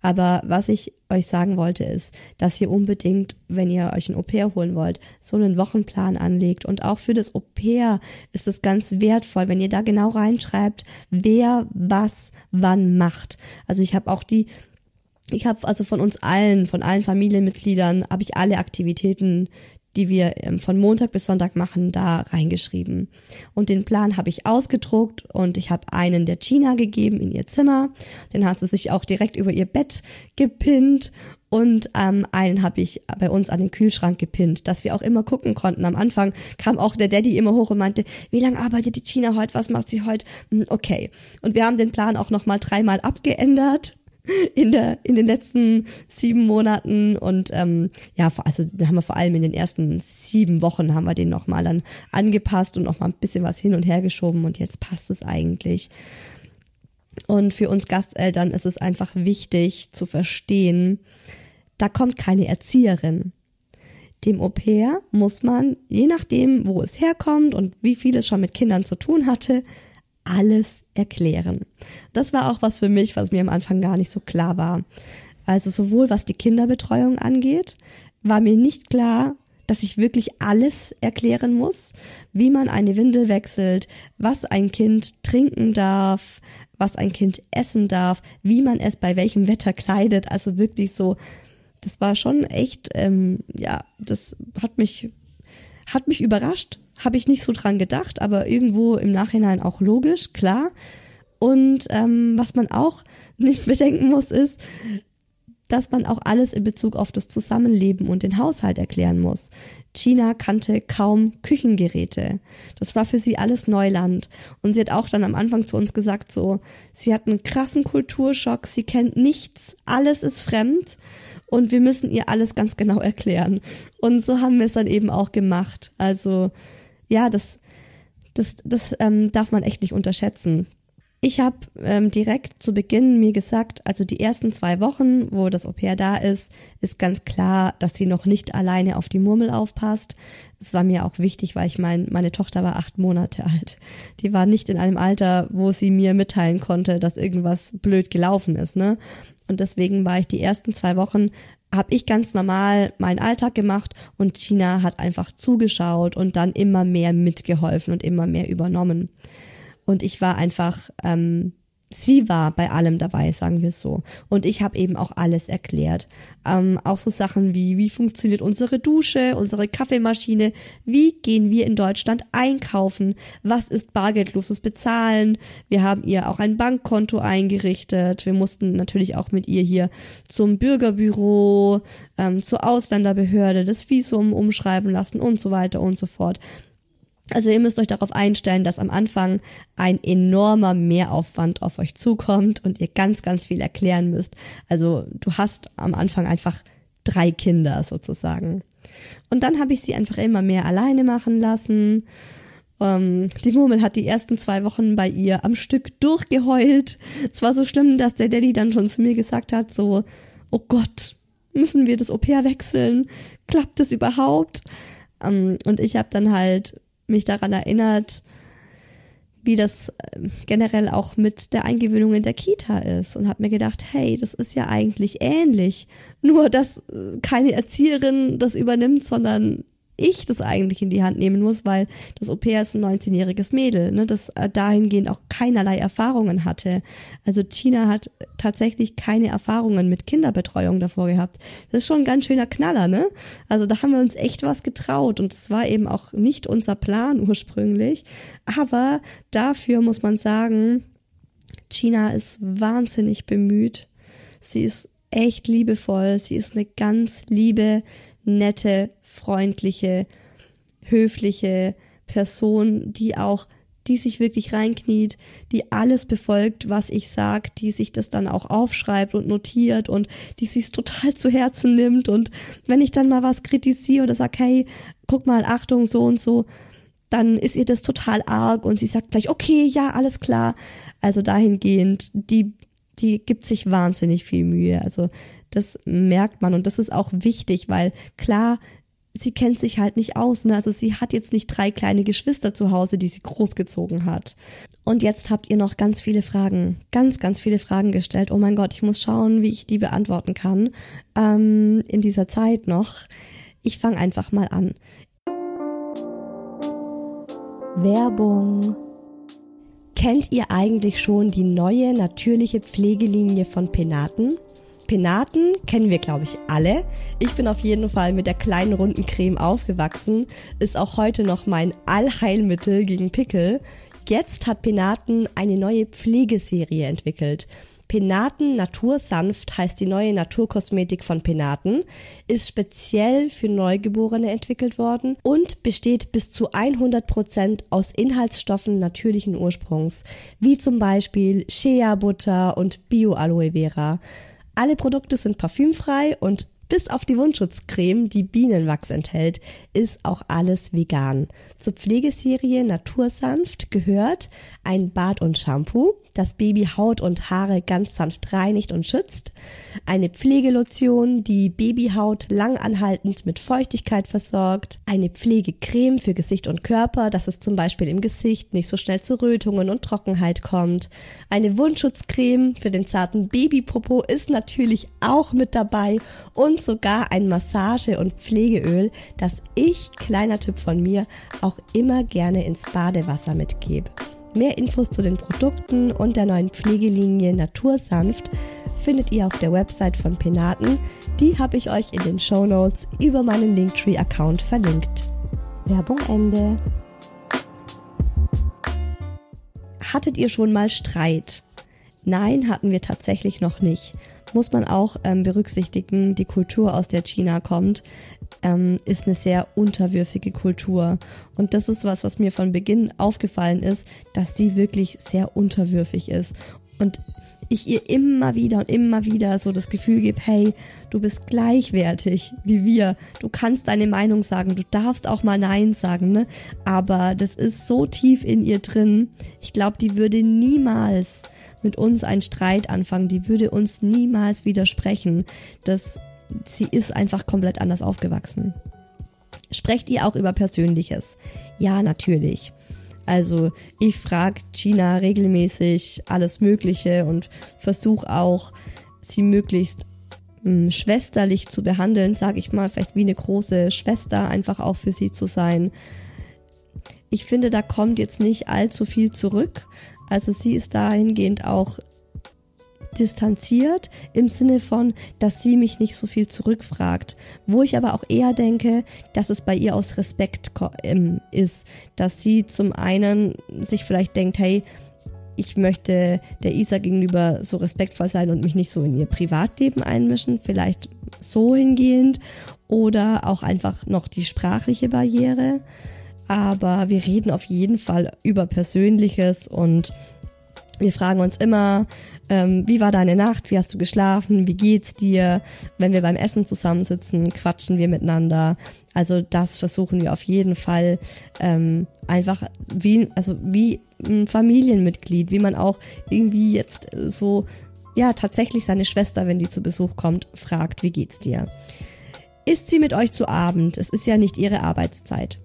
Aber was ich euch sagen wollte, ist, dass ihr unbedingt, wenn ihr euch ein Au-pair holen wollt, so einen Wochenplan anlegt. Und auch für das Au-pair ist es ganz wertvoll, wenn ihr da genau reinschreibt, wer was wann macht. Also ich habe auch die ich habe also von uns allen, von allen Familienmitgliedern, habe ich alle Aktivitäten, die wir ähm, von Montag bis Sonntag machen, da reingeschrieben. Und den Plan habe ich ausgedruckt und ich habe einen der China gegeben in ihr Zimmer. Den hat sie sich auch direkt über ihr Bett gepinnt und ähm, einen habe ich bei uns an den Kühlschrank gepinnt, dass wir auch immer gucken konnten. Am Anfang kam auch der Daddy immer hoch und meinte, wie lange arbeitet die China heute, was macht sie heute? Hm, okay. Und wir haben den Plan auch nochmal dreimal abgeändert in der in den letzten sieben Monaten. Und ähm, ja also haben wir vor allem in den ersten sieben Wochen haben wir den noch mal dann angepasst und noch mal ein bisschen was hin und her geschoben. Und jetzt passt es eigentlich. Und für uns Gasteltern ist es einfach wichtig zu verstehen da kommt keine Erzieherin. Dem Au pair muss man je nachdem wo es herkommt und wie viel es schon mit Kindern zu tun hatte alles erklären. Das war auch was für mich, was mir am Anfang gar nicht so klar war. Also sowohl was die Kinderbetreuung angeht, war mir nicht klar, dass ich wirklich alles erklären muss, wie man eine Windel wechselt, was ein Kind trinken darf, was ein Kind essen darf, wie man es bei welchem Wetter kleidet. Also wirklich so, das war schon echt, ähm, ja, das hat mich, hat mich überrascht, habe ich nicht so dran gedacht, aber irgendwo im Nachhinein auch logisch, klar. Und ähm, was man auch nicht bedenken muss, ist, dass man auch alles in Bezug auf das Zusammenleben und den Haushalt erklären muss. China kannte kaum Küchengeräte. Das war für sie alles Neuland. Und sie hat auch dann am Anfang zu uns gesagt, so, sie hat einen krassen Kulturschock, sie kennt nichts, alles ist fremd und wir müssen ihr alles ganz genau erklären. Und so haben wir es dann eben auch gemacht. Also ja, das, das, das ähm, darf man echt nicht unterschätzen. Ich habe ähm, direkt zu Beginn mir gesagt, also die ersten zwei Wochen, wo das Au-pair da ist, ist ganz klar, dass sie noch nicht alleine auf die Murmel aufpasst. Es war mir auch wichtig, weil ich mein, meine Tochter war acht Monate alt. Die war nicht in einem Alter, wo sie mir mitteilen konnte, dass irgendwas blöd gelaufen ist, ne? Und deswegen war ich die ersten zwei Wochen habe ich ganz normal meinen Alltag gemacht und China hat einfach zugeschaut und dann immer mehr mitgeholfen und immer mehr übernommen. Und ich war einfach ähm, sie war bei allem dabei, sagen wir so. Und ich habe eben auch alles erklärt. Ähm, auch so Sachen wie, wie funktioniert unsere Dusche, unsere Kaffeemaschine, wie gehen wir in Deutschland einkaufen, was ist bargeldloses Bezahlen. Wir haben ihr auch ein Bankkonto eingerichtet. Wir mussten natürlich auch mit ihr hier zum Bürgerbüro, ähm, zur Ausländerbehörde das Visum umschreiben lassen und so weiter und so fort. Also ihr müsst euch darauf einstellen, dass am Anfang ein enormer Mehraufwand auf euch zukommt und ihr ganz, ganz viel erklären müsst. Also du hast am Anfang einfach drei Kinder sozusagen. Und dann habe ich sie einfach immer mehr alleine machen lassen. Ähm, die Murmel hat die ersten zwei Wochen bei ihr am Stück durchgeheult. Es war so schlimm, dass der Daddy dann schon zu mir gesagt hat, so, oh Gott, müssen wir das Au-pair wechseln? Klappt das überhaupt? Ähm, und ich habe dann halt mich daran erinnert, wie das äh, generell auch mit der Eingewöhnung in der Kita ist und habe mir gedacht, hey, das ist ja eigentlich ähnlich, nur dass äh, keine Erzieherin das übernimmt, sondern ich das eigentlich in die Hand nehmen muss, weil das Au-pair ist ein 19-jähriges Mädel, ne, das äh, dahingehend auch keinerlei Erfahrungen hatte. Also China hat tatsächlich keine Erfahrungen mit Kinderbetreuung davor gehabt. Das ist schon ein ganz schöner Knaller, ne? Also da haben wir uns echt was getraut und es war eben auch nicht unser Plan ursprünglich. Aber dafür muss man sagen, China ist wahnsinnig bemüht. Sie ist echt liebevoll. Sie ist eine ganz liebe, nette, freundliche, höfliche Person, die auch die sich wirklich reinkniet, die alles befolgt, was ich sag, die sich das dann auch aufschreibt und notiert und die sich total zu Herzen nimmt und wenn ich dann mal was kritisiere oder sag, hey, guck mal, Achtung, so und so, dann ist ihr das total arg und sie sagt gleich, okay, ja, alles klar. Also dahingehend, die, die gibt sich wahnsinnig viel Mühe. Also das merkt man und das ist auch wichtig, weil klar, sie kennt sich halt nicht aus. Ne? Also sie hat jetzt nicht drei kleine Geschwister zu Hause, die sie großgezogen hat. Und jetzt habt ihr noch ganz viele Fragen, ganz, ganz viele Fragen gestellt. Oh mein Gott, ich muss schauen, wie ich die beantworten kann ähm, in dieser Zeit noch. Ich fange einfach mal an. Werbung. Kennt ihr eigentlich schon die neue natürliche Pflegelinie von Penaten? Penaten kennen wir, glaube ich, alle. Ich bin auf jeden Fall mit der kleinen runden Creme aufgewachsen, ist auch heute noch mein Allheilmittel gegen Pickel. Jetzt hat Penaten eine neue Pflegeserie entwickelt. Penaten Natursanft heißt die neue Naturkosmetik von Penaten, ist speziell für Neugeborene entwickelt worden und besteht bis zu 100 Prozent aus Inhaltsstoffen natürlichen Ursprungs, wie zum Beispiel Shea-Butter und Bio-Aloe Vera. Alle Produkte sind parfümfrei und bis auf die Wundschutzcreme, die Bienenwachs enthält, ist auch alles vegan. Zur Pflegeserie Natursanft gehört ein Bad und Shampoo, das Baby Haut und Haare ganz sanft reinigt und schützt, eine Pflegelotion, die Babyhaut langanhaltend mit Feuchtigkeit versorgt, eine Pflegecreme für Gesicht und Körper, dass es zum Beispiel im Gesicht nicht so schnell zu Rötungen und Trockenheit kommt, eine Wundschutzcreme für den zarten Babypopo ist natürlich auch mit dabei und sogar ein Massage- und Pflegeöl, das ich, kleiner Tipp von mir, auch immer gerne ins Badewasser mitgebe. Mehr Infos zu den Produkten und der neuen Pflegelinie Natursanft findet ihr auf der Website von Penaten. Die habe ich euch in den Show Notes über meinen Linktree-Account verlinkt. Werbung Ende. Hattet ihr schon mal Streit? Nein, hatten wir tatsächlich noch nicht muss man auch ähm, berücksichtigen, die Kultur, aus der China kommt, ähm, ist eine sehr unterwürfige Kultur. Und das ist was, was mir von Beginn aufgefallen ist, dass sie wirklich sehr unterwürfig ist. Und ich ihr immer wieder und immer wieder so das Gefühl gebe, hey, du bist gleichwertig wie wir. Du kannst deine Meinung sagen, du darfst auch mal Nein sagen, ne? Aber das ist so tief in ihr drin. Ich glaube, die würde niemals mit uns einen Streit anfangen, die würde uns niemals widersprechen. Das, sie ist einfach komplett anders aufgewachsen. Sprecht ihr auch über Persönliches? Ja, natürlich. Also ich frage Gina regelmäßig alles Mögliche und versuche auch, sie möglichst mh, hm, schwesterlich zu behandeln, sage ich mal, vielleicht wie eine große Schwester einfach auch für sie zu sein. Ich finde, da kommt jetzt nicht allzu viel zurück, also sie ist dahingehend auch distanziert im Sinne von, dass sie mich nicht so viel zurückfragt. Wo ich aber auch eher denke, dass es bei ihr aus Respekt ähm, ist, dass sie zum einen sich vielleicht denkt, hey, ich möchte der Isa gegenüber so respektvoll sein und mich nicht so in ihr Privatleben einmischen, vielleicht so hingehend oder auch einfach noch die sprachliche Barriere aber wir reden auf jeden Fall über Persönliches und wir fragen uns immer, ähm, wie war deine Nacht, wie hast du geschlafen, wie geht's dir? Wenn wir beim Essen zusammensitzen, quatschen wir miteinander. Also das versuchen wir auf jeden Fall ähm, einfach wie, also wie ein Familienmitglied, wie man auch irgendwie jetzt so, ja, tatsächlich seine Schwester, wenn die zu Besuch kommt, fragt, wie geht's dir? Ist sie mit euch zu Abend? Es ist ja nicht ihre Arbeitszeit.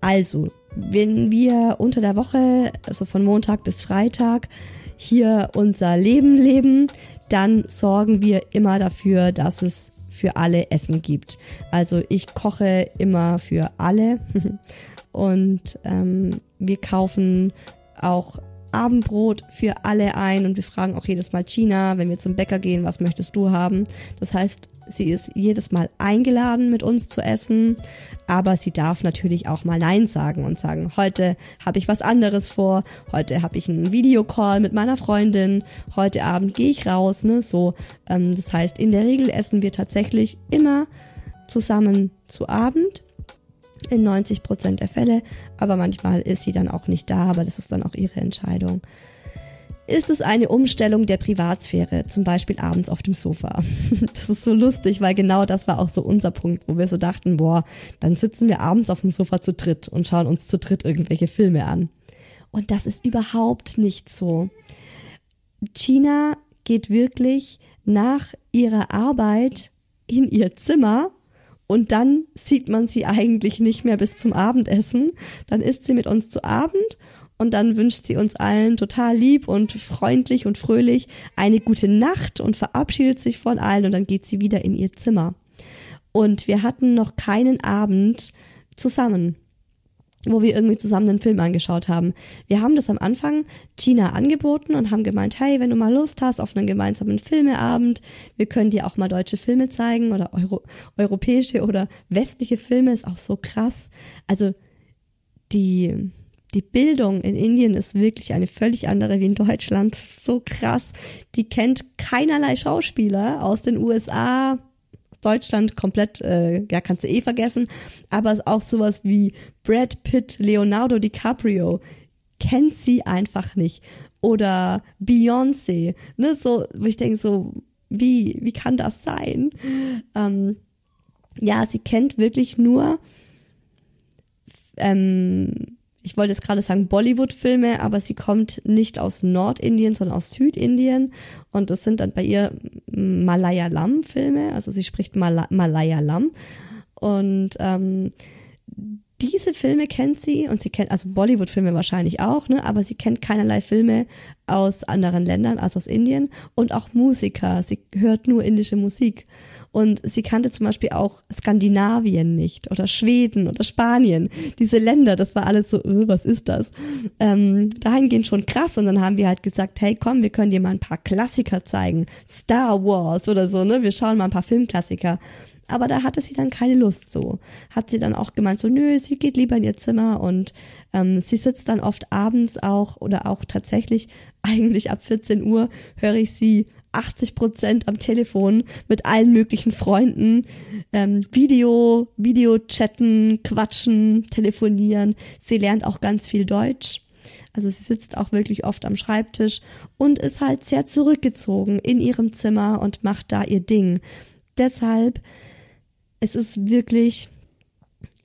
Also, wenn wir unter der Woche, also von Montag bis Freitag, hier unser Leben leben, dann sorgen wir immer dafür, dass es für alle Essen gibt. Also ich koche immer für alle und ähm, wir kaufen auch Abendbrot für alle ein und wir fragen auch jedes Mal China, wenn wir zum Bäcker gehen, was möchtest du haben? Das heißt, sie ist jedes Mal eingeladen, mit uns zu essen, aber sie darf natürlich auch mal Nein sagen und sagen, heute habe ich was anderes vor, heute habe ich einen Videocall mit meiner Freundin, heute Abend gehe ich raus, ne? So, ähm, das heißt, in der Regel essen wir tatsächlich immer zusammen zu Abend in 90 Prozent der Fälle, aber manchmal ist sie dann auch nicht da, aber das ist dann auch ihre Entscheidung. Ist es eine Umstellung der Privatsphäre, zum Beispiel abends auf dem Sofa? Das ist so lustig, weil genau das war auch so unser Punkt, wo wir so dachten, boah, dann sitzen wir abends auf dem Sofa zu dritt und schauen uns zu dritt irgendwelche Filme an. Und das ist überhaupt nicht so. China geht wirklich nach ihrer Arbeit in ihr Zimmer und dann sieht man sie eigentlich nicht mehr bis zum Abendessen. Dann isst sie mit uns zu Abend und dann wünscht sie uns allen total lieb und freundlich und fröhlich eine gute Nacht und verabschiedet sich von allen und dann geht sie wieder in ihr Zimmer. Und wir hatten noch keinen Abend zusammen wo wir irgendwie zusammen einen Film angeschaut haben. Wir haben das am Anfang Tina angeboten und haben gemeint, hey, wenn du mal Lust hast auf einen gemeinsamen Filmeabend, wir können dir auch mal deutsche Filme zeigen oder Euro europäische oder westliche Filme, ist auch so krass. Also die, die Bildung in Indien ist wirklich eine völlig andere wie in Deutschland. So krass. Die kennt keinerlei Schauspieler aus den USA, Deutschland komplett, äh, ja, kannst du eh vergessen. Aber auch sowas wie Brad Pitt, Leonardo DiCaprio kennt sie einfach nicht. Oder Beyoncé, ne, so, wo ich denke so, wie, wie kann das sein? Ähm, ja, sie kennt wirklich nur ähm, ich wollte jetzt gerade sagen Bollywood-Filme, aber sie kommt nicht aus Nordindien, sondern aus Südindien. Und das sind dann bei ihr Malayalam-Filme, also sie spricht Mal Malayalam. Und ähm, diese Filme kennt sie und sie kennt, also Bollywood-Filme wahrscheinlich auch, ne, aber sie kennt keinerlei Filme aus anderen Ländern, also aus Indien und auch Musiker. Sie hört nur indische Musik. Und sie kannte zum Beispiel auch Skandinavien nicht oder Schweden oder Spanien. Diese Länder, das war alles so, öh, was ist das? Ähm, dahingehend schon krass. Und dann haben wir halt gesagt, hey komm, wir können dir mal ein paar Klassiker zeigen. Star Wars oder so, ne? Wir schauen mal ein paar Filmklassiker. Aber da hatte sie dann keine Lust so. Hat sie dann auch gemeint, so, nö, sie geht lieber in ihr Zimmer und ähm, sie sitzt dann oft abends auch oder auch tatsächlich eigentlich ab 14 Uhr höre ich sie 80 Prozent am Telefon mit allen möglichen Freunden, ähm, Video, Video chatten, quatschen, telefonieren. Sie lernt auch ganz viel Deutsch. Also sie sitzt auch wirklich oft am Schreibtisch und ist halt sehr zurückgezogen in ihrem Zimmer und macht da ihr Ding. Deshalb, es ist wirklich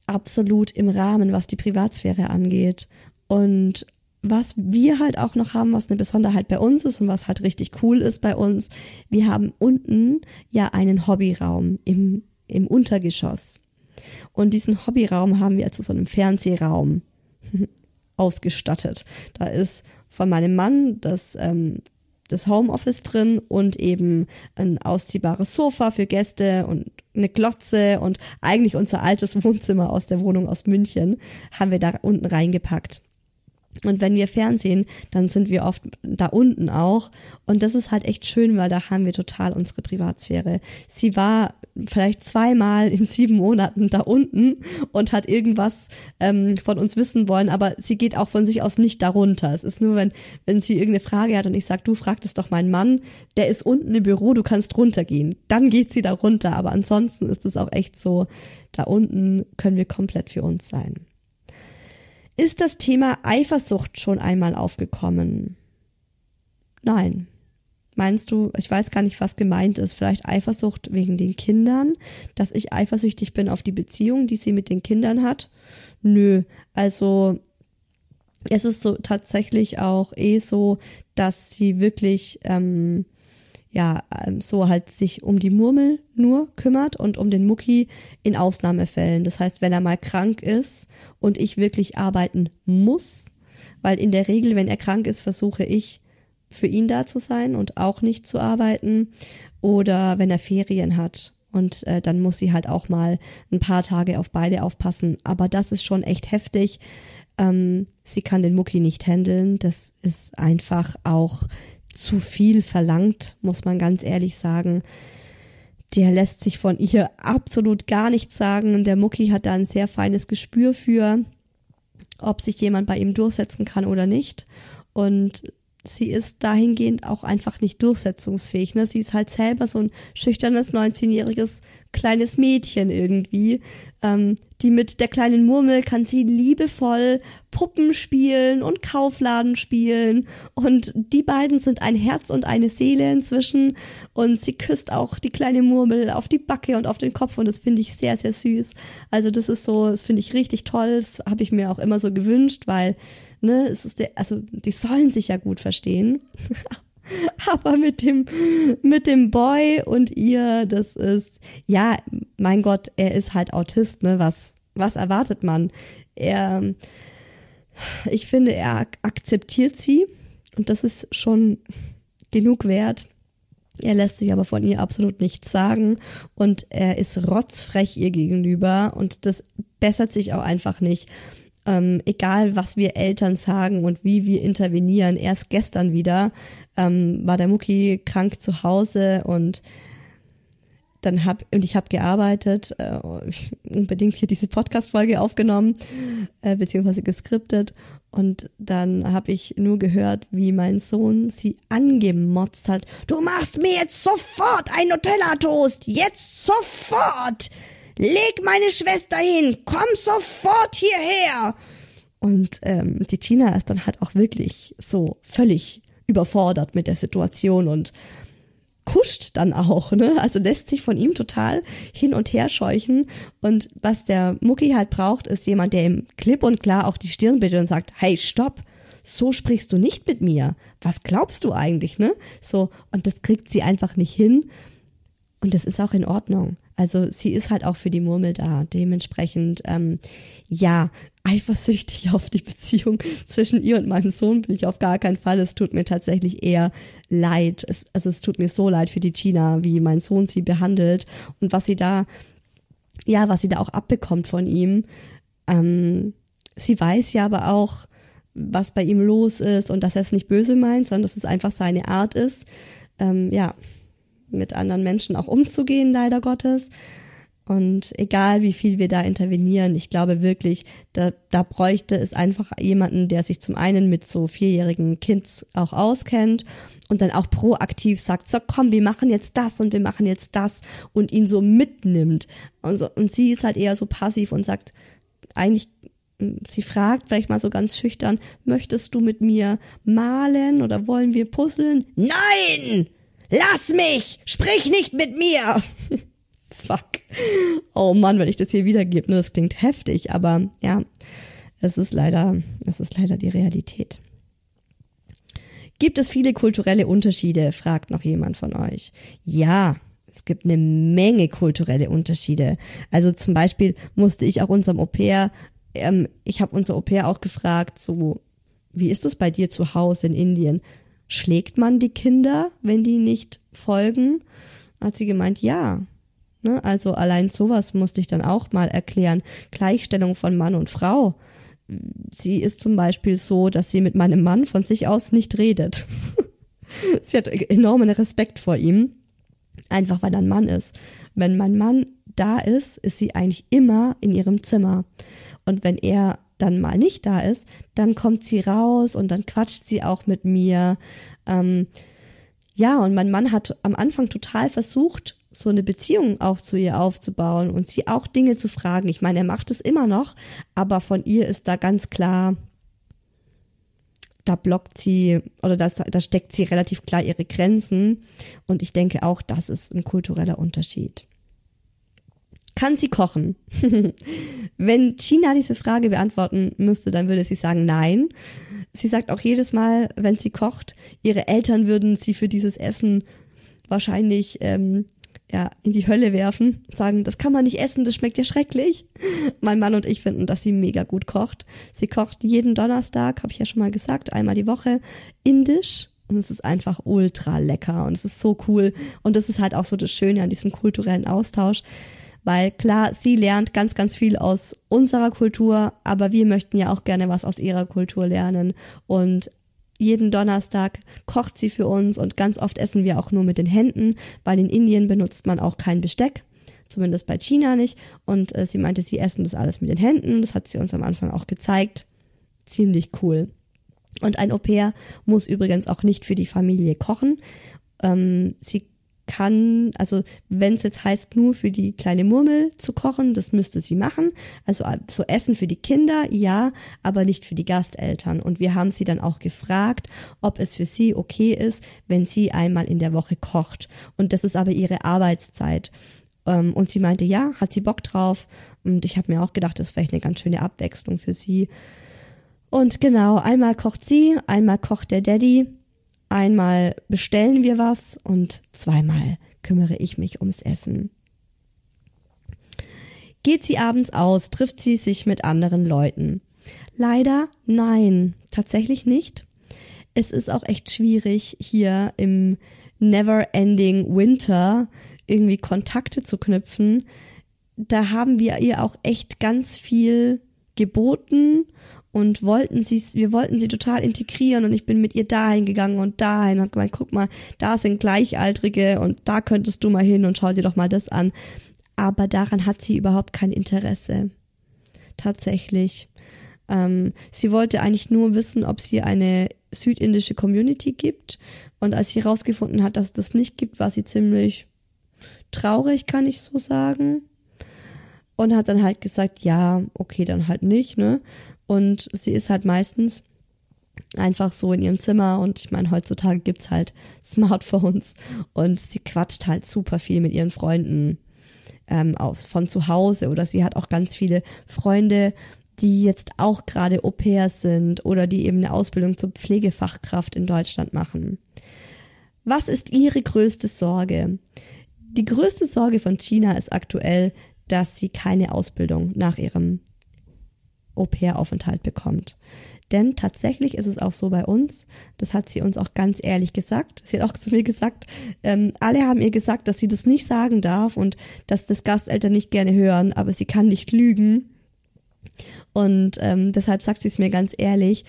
absolut im Rahmen, was die Privatsphäre angeht. Und was wir halt auch noch haben, was eine Besonderheit bei uns ist und was halt richtig cool ist bei uns, wir haben unten ja einen Hobbyraum im, im Untergeschoss. Und diesen Hobbyraum haben wir zu so einem Fernsehraum ausgestattet. Da ist von meinem Mann das, ähm, das Homeoffice drin und eben ein ausziehbares Sofa für Gäste und eine Glotze und eigentlich unser altes Wohnzimmer aus der Wohnung aus München haben wir da unten reingepackt. Und wenn wir Fernsehen, dann sind wir oft da unten auch. Und das ist halt echt schön, weil da haben wir total unsere Privatsphäre. Sie war vielleicht zweimal in sieben Monaten da unten und hat irgendwas ähm, von uns wissen wollen, aber sie geht auch von sich aus nicht darunter. Es ist nur, wenn, wenn sie irgendeine Frage hat und ich sage, du fragtest doch meinen Mann, der ist unten im Büro, du kannst runtergehen. Dann geht sie da runter. Aber ansonsten ist es auch echt so, da unten können wir komplett für uns sein. Ist das Thema Eifersucht schon einmal aufgekommen? Nein. Meinst du, ich weiß gar nicht, was gemeint ist, vielleicht Eifersucht wegen den Kindern, dass ich eifersüchtig bin auf die Beziehung, die sie mit den Kindern hat? Nö, also es ist so tatsächlich auch eh so, dass sie wirklich ähm, ja, ähm, so halt sich um die Murmel nur kümmert und um den Mucki in Ausnahmefällen. Das heißt, wenn er mal krank ist und ich wirklich arbeiten muss, weil in der Regel, wenn er krank ist, versuche ich für ihn da zu sein und auch nicht zu arbeiten oder wenn er Ferien hat und äh, dann muss sie halt auch mal ein paar Tage auf beide aufpassen. Aber das ist schon echt heftig. Ähm, sie kann den Mucki nicht handeln. Das ist einfach auch zu viel verlangt, muss man ganz ehrlich sagen. Der lässt sich von ihr absolut gar nichts sagen. Der Mucki hat da ein sehr feines Gespür für, ob sich jemand bei ihm durchsetzen kann oder nicht. Und sie ist dahingehend auch einfach nicht durchsetzungsfähig. Ne? Sie ist halt selber so ein schüchternes 19-jähriges kleines Mädchen irgendwie. Ähm, die mit der kleinen Murmel kann sie liebevoll Puppen spielen und Kaufladen spielen. Und die beiden sind ein Herz und eine Seele inzwischen. Und sie küsst auch die kleine Murmel auf die Backe und auf den Kopf. Und das finde ich sehr, sehr süß. Also das ist so, das finde ich richtig toll. Das habe ich mir auch immer so gewünscht, weil ne, es ist der, also die sollen sich ja gut verstehen. Aber mit dem, mit dem Boy und ihr, das ist, ja, mein Gott, er ist halt Autist, ne, was, was erwartet man? Er, ich finde, er akzeptiert sie und das ist schon genug wert. Er lässt sich aber von ihr absolut nichts sagen und er ist rotzfrech ihr gegenüber und das bessert sich auch einfach nicht ähm, egal was wir Eltern sagen und wie wir intervenieren. Erst gestern wieder ähm, war der Mucki krank zu Hause und dann hab und ich habe gearbeitet, äh, unbedingt hier diese Podcast-Folge aufgenommen, äh, beziehungsweise geskriptet. Und dann habe ich nur gehört, wie mein Sohn sie angemotzt hat. Du machst mir jetzt sofort ein Nutella-Toast! Jetzt sofort! Leg meine Schwester hin, komm sofort hierher. Und ähm, die Gina ist dann halt auch wirklich so völlig überfordert mit der Situation und kuscht dann auch, ne? Also lässt sich von ihm total hin und her scheuchen. Und was der Mucki halt braucht, ist jemand, der ihm klipp und klar auch die Stirn bittet und sagt, hey, stopp, so sprichst du nicht mit mir. Was glaubst du eigentlich, ne? So, und das kriegt sie einfach nicht hin. Und das ist auch in Ordnung. Also sie ist halt auch für die Murmel da. Dementsprechend, ähm, ja, eifersüchtig auf die Beziehung zwischen ihr und meinem Sohn bin ich auf gar keinen Fall. Es tut mir tatsächlich eher leid. Es, also es tut mir so leid für die Gina, wie mein Sohn sie behandelt und was sie da, ja, was sie da auch abbekommt von ihm. Ähm, sie weiß ja aber auch, was bei ihm los ist und dass er es nicht böse meint, sondern dass es einfach seine Art ist. Ähm, ja, mit anderen Menschen auch umzugehen, leider Gottes. Und egal wie viel wir da intervenieren, ich glaube wirklich, da, da bräuchte es einfach jemanden, der sich zum einen mit so vierjährigen Kids auch auskennt und dann auch proaktiv sagt, so komm, wir machen jetzt das und wir machen jetzt das und ihn so mitnimmt. Und, so, und sie ist halt eher so passiv und sagt, eigentlich, sie fragt vielleicht mal so ganz schüchtern, möchtest du mit mir malen oder wollen wir puzzeln? Nein! Lass mich! Sprich nicht mit mir! Fuck. Oh Mann, wenn ich das hier wiedergebe, ne, das klingt heftig, aber ja, es ist leider, es ist leider die Realität. Gibt es viele kulturelle Unterschiede? fragt noch jemand von euch. Ja, es gibt eine Menge kulturelle Unterschiede. Also zum Beispiel musste ich auch unserem Au pair, ähm, ich habe unser Au pair auch gefragt, so, wie ist es bei dir zu Hause in Indien? Schlägt man die Kinder, wenn die nicht folgen? Hat sie gemeint, ja. Ne? Also allein sowas musste ich dann auch mal erklären. Gleichstellung von Mann und Frau. Sie ist zum Beispiel so, dass sie mit meinem Mann von sich aus nicht redet. sie hat enormen Respekt vor ihm, einfach weil er ein Mann ist. Wenn mein Mann da ist, ist sie eigentlich immer in ihrem Zimmer. Und wenn er dann mal nicht da ist, dann kommt sie raus und dann quatscht sie auch mit mir. Ähm, ja, und mein Mann hat am Anfang total versucht, so eine Beziehung auch zu ihr aufzubauen und sie auch Dinge zu fragen. Ich meine, er macht es immer noch, aber von ihr ist da ganz klar, da blockt sie oder da, da steckt sie relativ klar ihre Grenzen. Und ich denke auch, das ist ein kultureller Unterschied. Kann sie kochen? Wenn China diese Frage beantworten müsste, dann würde sie sagen nein. Sie sagt auch jedes Mal, wenn sie kocht, ihre Eltern würden sie für dieses Essen wahrscheinlich ähm, ja, in die Hölle werfen, sagen, das kann man nicht essen, das schmeckt ja schrecklich. Mein Mann und ich finden, dass sie mega gut kocht. Sie kocht jeden Donnerstag, habe ich ja schon mal gesagt, einmal die Woche indisch und es ist einfach ultra lecker und es ist so cool und das ist halt auch so das Schöne an diesem kulturellen Austausch, weil klar, sie lernt ganz, ganz viel aus unserer Kultur, aber wir möchten ja auch gerne was aus ihrer Kultur lernen und jeden Donnerstag kocht sie für uns und ganz oft essen wir auch nur mit den Händen, weil in Indien benutzt man auch kein Besteck. Zumindest bei China nicht. Und äh, sie meinte, sie essen das alles mit den Händen. Das hat sie uns am Anfang auch gezeigt. Ziemlich cool. Und ein Au pair muss übrigens auch nicht für die Familie kochen. Ähm, sie kann, also wenn es jetzt heißt, nur für die kleine Murmel zu kochen, das müsste sie machen. Also so Essen für die Kinder, ja, aber nicht für die Gasteltern. Und wir haben sie dann auch gefragt, ob es für sie okay ist, wenn sie einmal in der Woche kocht. Und das ist aber ihre Arbeitszeit. Ähm, und sie meinte, ja, hat sie Bock drauf. Und ich habe mir auch gedacht, das ist vielleicht eine ganz schöne Abwechslung für sie. Und genau, einmal kocht sie, einmal kocht der Daddy Einmal bestellen wir was und zweimal kümmere ich mich ums Essen. Geht sie abends aus, trifft sie sich mit anderen Leuten? Leider nein, tatsächlich nicht. Es ist auch echt schwierig, hier im Never-Ending Winter irgendwie Kontakte zu knüpfen. Da haben wir ihr auch echt ganz viel geboten und wollten sie, wir wollten sie total integrieren und ich bin mit ihr dahin gegangen und dahin und gemeint, guck mal, da sind Gleichaltrige und da könntest du mal hin und schau dir doch mal das an. Aber daran hat sie überhaupt kein Interesse. Tatsächlich. Ähm, sie wollte eigentlich nur wissen, ob es hier eine südindische Community gibt. Und als sie herausgefunden hat, dass es das nicht gibt, war sie ziemlich traurig, kann ich so sagen. Und hat dann halt gesagt, ja, okay, dann halt nicht, ne? Und sie ist halt meistens einfach so in ihrem Zimmer und ich meine, heutzutage gibt's halt Smartphones und sie quatscht halt super viel mit ihren Freunden ähm, aus, von zu Hause oder sie hat auch ganz viele Freunde, die jetzt auch gerade Au pairs sind oder die eben eine Ausbildung zur Pflegefachkraft in Deutschland machen. Was ist ihre größte Sorge? Die größte Sorge von China ist aktuell, dass sie keine Ausbildung nach ihrem Au-pair-Aufenthalt bekommt. Denn tatsächlich ist es auch so bei uns, das hat sie uns auch ganz ehrlich gesagt. Sie hat auch zu mir gesagt, ähm, alle haben ihr gesagt, dass sie das nicht sagen darf und dass das Gasteltern nicht gerne hören, aber sie kann nicht lügen. Und ähm, deshalb sagt sie es mir ganz ehrlich.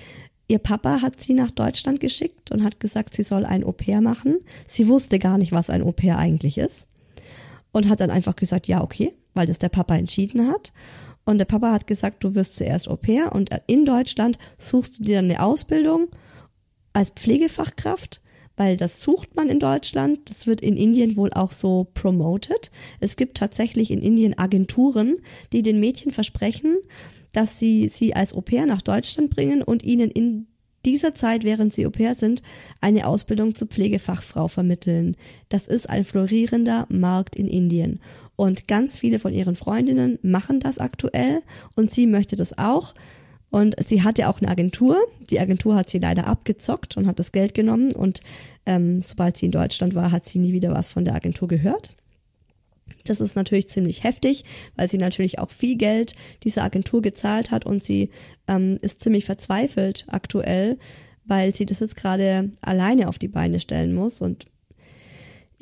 Ihr Papa hat sie nach Deutschland geschickt und hat gesagt, sie soll ein Au-pair machen. Sie wusste gar nicht, was ein Au-pair eigentlich ist. Und hat dann einfach gesagt, ja, okay, weil das der Papa entschieden hat. Und der Papa hat gesagt, du wirst zuerst Au pair und in Deutschland suchst du dir dann eine Ausbildung als Pflegefachkraft, weil das sucht man in Deutschland. Das wird in Indien wohl auch so promoted. Es gibt tatsächlich in Indien Agenturen, die den Mädchen versprechen, dass sie sie als Au pair nach Deutschland bringen und ihnen in dieser Zeit, während sie Au pair sind, eine Ausbildung zur Pflegefachfrau vermitteln. Das ist ein florierender Markt in Indien. Und ganz viele von ihren Freundinnen machen das aktuell und sie möchte das auch. Und sie hatte auch eine Agentur. Die Agentur hat sie leider abgezockt und hat das Geld genommen. Und ähm, sobald sie in Deutschland war, hat sie nie wieder was von der Agentur gehört. Das ist natürlich ziemlich heftig, weil sie natürlich auch viel Geld dieser Agentur gezahlt hat und sie ähm, ist ziemlich verzweifelt aktuell, weil sie das jetzt gerade alleine auf die Beine stellen muss. Und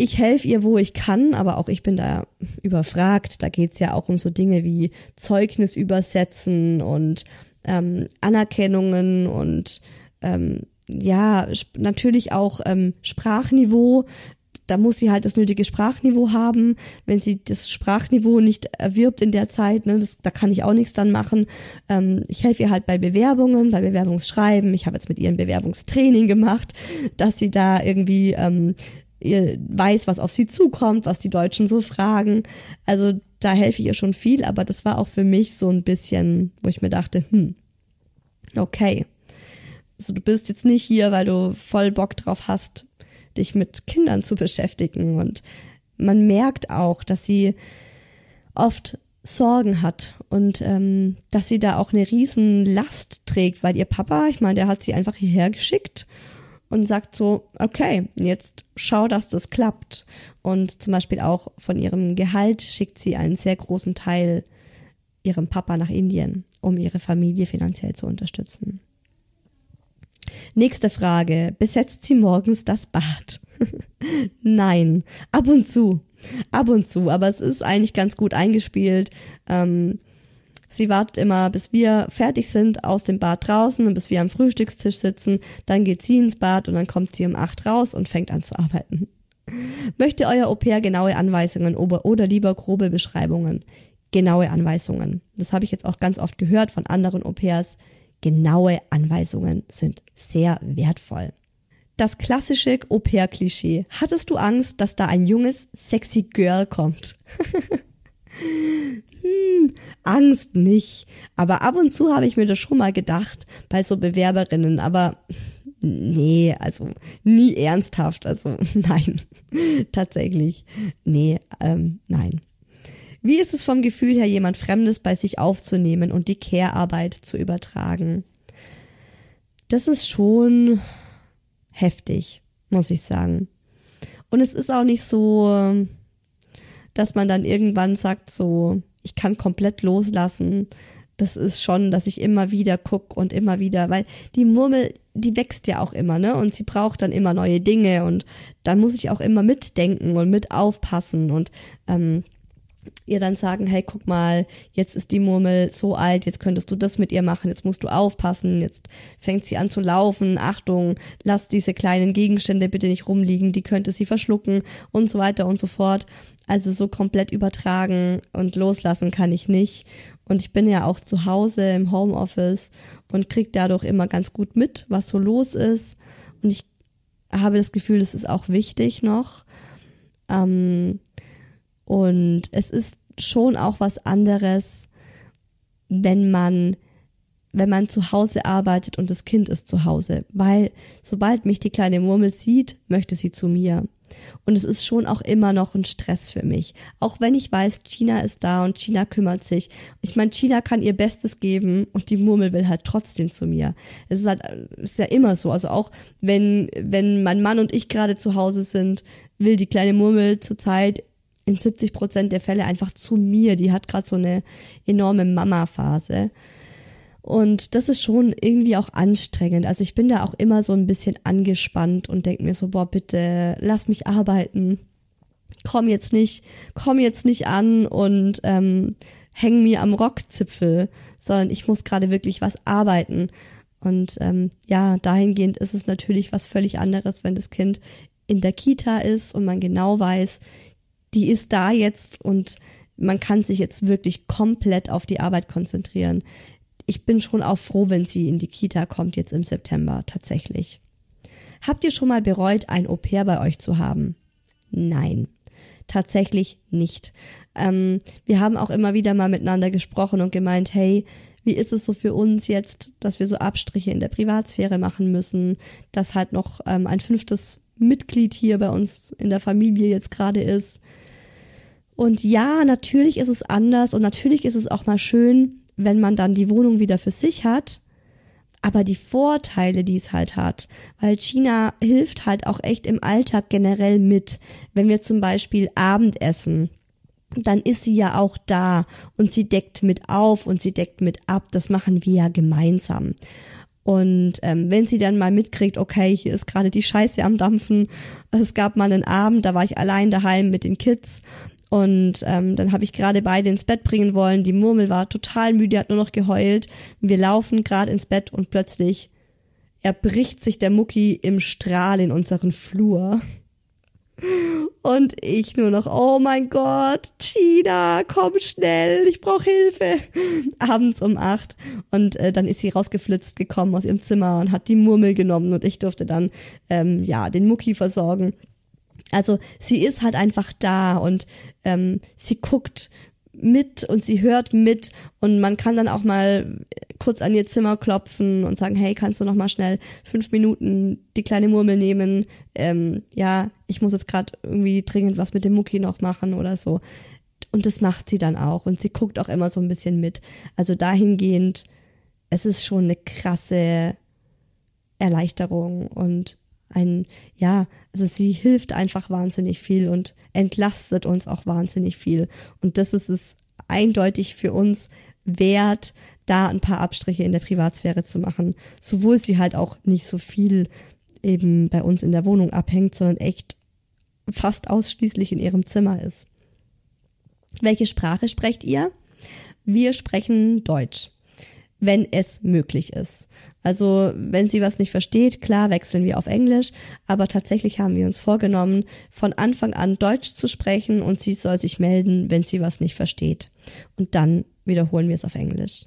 ich helfe ihr, wo ich kann, aber auch ich bin da überfragt. Da geht's ja auch um so Dinge wie Zeugnis übersetzen und ähm, Anerkennungen und ähm, ja, natürlich auch ähm, Sprachniveau. Da muss sie halt das nötige Sprachniveau haben. Wenn sie das Sprachniveau nicht erwirbt in der Zeit, ne, das, da kann ich auch nichts dann machen. Ähm, ich helfe ihr halt bei Bewerbungen, bei Bewerbungsschreiben. Ich habe jetzt mit ihr ein Bewerbungstraining gemacht, dass sie da irgendwie ähm, weiß, was auf sie zukommt, was die Deutschen so fragen. Also da helfe ich ihr schon viel, aber das war auch für mich so ein bisschen, wo ich mir dachte, hm, okay. Also du bist jetzt nicht hier, weil du voll Bock drauf hast, dich mit Kindern zu beschäftigen. Und man merkt auch, dass sie oft Sorgen hat und ähm, dass sie da auch eine riesen Last trägt, weil ihr Papa, ich meine, der hat sie einfach hierher geschickt und sagt so, okay, jetzt schau, dass das klappt. Und zum Beispiel auch von ihrem Gehalt schickt sie einen sehr großen Teil ihrem Papa nach Indien, um ihre Familie finanziell zu unterstützen. Nächste Frage. Besetzt sie morgens das Bad? Nein, ab und zu. Ab und zu, aber es ist eigentlich ganz gut eingespielt. Ähm, sie wartet immer, bis wir fertig sind aus dem Bad draußen und bis wir am Frühstückstisch sitzen. Dann geht sie ins Bad und dann kommt sie um acht raus und fängt an zu arbeiten. Möchte euer Au pair genaue Anweisungen oder lieber grobe Beschreibungen? Genaue Anweisungen. Das habe ich jetzt auch ganz oft gehört von anderen Au pairs. Genaue Anweisungen sind sehr wertvoll. Das klassische Au-pair-Klischee. Hattest du Angst, dass da ein junges, sexy Girl kommt? hm, Angst nicht. Aber ab und zu habe ich mir das schon mal gedacht bei so Bewerberinnen. Aber nee, also nie ernsthaft. Also nein, tatsächlich. Nee, ähm, nein. Wie ist es vom Gefühl her, jemand Fremdes bei sich aufzunehmen und die Care-Arbeit zu übertragen? Das ist schon heftig, muss ich sagen. Und es ist auch nicht so, dass man dann irgendwann sagt, so, ich kann komplett loslassen. Das ist schon, dass ich immer wieder guck und immer wieder, weil die Murmel, die wächst ja auch immer, ne? Und sie braucht dann immer neue Dinge und dann muss ich auch immer mitdenken und mit aufpassen und ähm, ihr dann sagen, hey, guck mal, jetzt ist die Murmel so alt, jetzt könntest du das mit ihr machen, jetzt musst du aufpassen, jetzt fängt sie an zu laufen, Achtung, lass diese kleinen Gegenstände bitte nicht rumliegen, die könnte sie verschlucken und so weiter und so fort. Also so komplett übertragen und loslassen kann ich nicht. Und ich bin ja auch zu Hause im Homeoffice und krieg dadurch immer ganz gut mit, was so los ist. Und ich habe das Gefühl, es ist auch wichtig noch. Ähm, und es ist schon auch was anderes, wenn man wenn man zu Hause arbeitet und das Kind ist zu Hause, weil sobald mich die kleine Murmel sieht, möchte sie zu mir. Und es ist schon auch immer noch ein Stress für mich. Auch wenn ich weiß, China ist da und China kümmert sich. Ich meine, China kann ihr Bestes geben und die Murmel will halt trotzdem zu mir. Es ist halt, ist ja immer so. Also auch wenn, wenn mein Mann und ich gerade zu Hause sind, will die kleine Murmel zurzeit in 70 Prozent der Fälle einfach zu mir. Die hat gerade so eine enorme Mama-Phase. Und das ist schon irgendwie auch anstrengend. Also ich bin da auch immer so ein bisschen angespannt und denke mir so, boah, bitte lass mich arbeiten. Komm jetzt nicht, komm jetzt nicht an und ähm, häng mir am Rockzipfel, sondern ich muss gerade wirklich was arbeiten. Und ähm, ja, dahingehend ist es natürlich was völlig anderes, wenn das Kind in der Kita ist und man genau weiß, die ist da jetzt und man kann sich jetzt wirklich komplett auf die Arbeit konzentrieren. Ich bin schon auch froh, wenn sie in die Kita kommt jetzt im September, tatsächlich. Habt ihr schon mal bereut, ein Au pair bei euch zu haben? Nein, tatsächlich nicht. Ähm, wir haben auch immer wieder mal miteinander gesprochen und gemeint, hey, wie ist es so für uns jetzt, dass wir so Abstriche in der Privatsphäre machen müssen, dass halt noch ähm, ein fünftes Mitglied hier bei uns in der Familie jetzt gerade ist. Und ja, natürlich ist es anders und natürlich ist es auch mal schön, wenn man dann die Wohnung wieder für sich hat. Aber die Vorteile, die es halt hat, weil China hilft halt auch echt im Alltag generell mit. Wenn wir zum Beispiel Abendessen, dann ist sie ja auch da und sie deckt mit auf und sie deckt mit ab. Das machen wir ja gemeinsam. Und ähm, wenn sie dann mal mitkriegt, okay, hier ist gerade die Scheiße am Dampfen, es gab mal einen Abend, da war ich allein daheim mit den Kids und ähm, dann habe ich gerade beide ins Bett bringen wollen. Die Murmel war total müde, hat nur noch geheult. Wir laufen gerade ins Bett und plötzlich erbricht sich der Mucki im Strahl in unseren Flur. Und ich nur noch, oh mein Gott, China, komm schnell, ich brauche Hilfe. Abends um acht. Und äh, dann ist sie rausgeflitzt gekommen aus ihrem Zimmer und hat die Murmel genommen und ich durfte dann ähm, ja den Mucki versorgen. Also sie ist halt einfach da und ähm, sie guckt mit und sie hört mit und man kann dann auch mal kurz an ihr Zimmer klopfen und sagen, hey, kannst du noch mal schnell fünf Minuten die kleine Murmel nehmen? Ähm, ja, ich muss jetzt gerade irgendwie dringend was mit dem Mucki noch machen oder so. Und das macht sie dann auch und sie guckt auch immer so ein bisschen mit. Also dahingehend, es ist schon eine krasse Erleichterung und ein, ja, also sie hilft einfach wahnsinnig viel und entlastet uns auch wahnsinnig viel. Und das ist es eindeutig für uns wert, da ein paar Abstriche in der Privatsphäre zu machen. Sowohl sie halt auch nicht so viel eben bei uns in der Wohnung abhängt, sondern echt fast ausschließlich in ihrem Zimmer ist. Welche Sprache sprecht ihr? Wir sprechen Deutsch, wenn es möglich ist. Also wenn sie was nicht versteht, klar wechseln wir auf Englisch, aber tatsächlich haben wir uns vorgenommen, von Anfang an Deutsch zu sprechen und sie soll sich melden, wenn sie was nicht versteht. Und dann wiederholen wir es auf Englisch.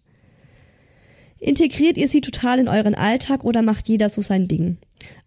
Integriert ihr sie total in euren Alltag oder macht jeder so sein Ding?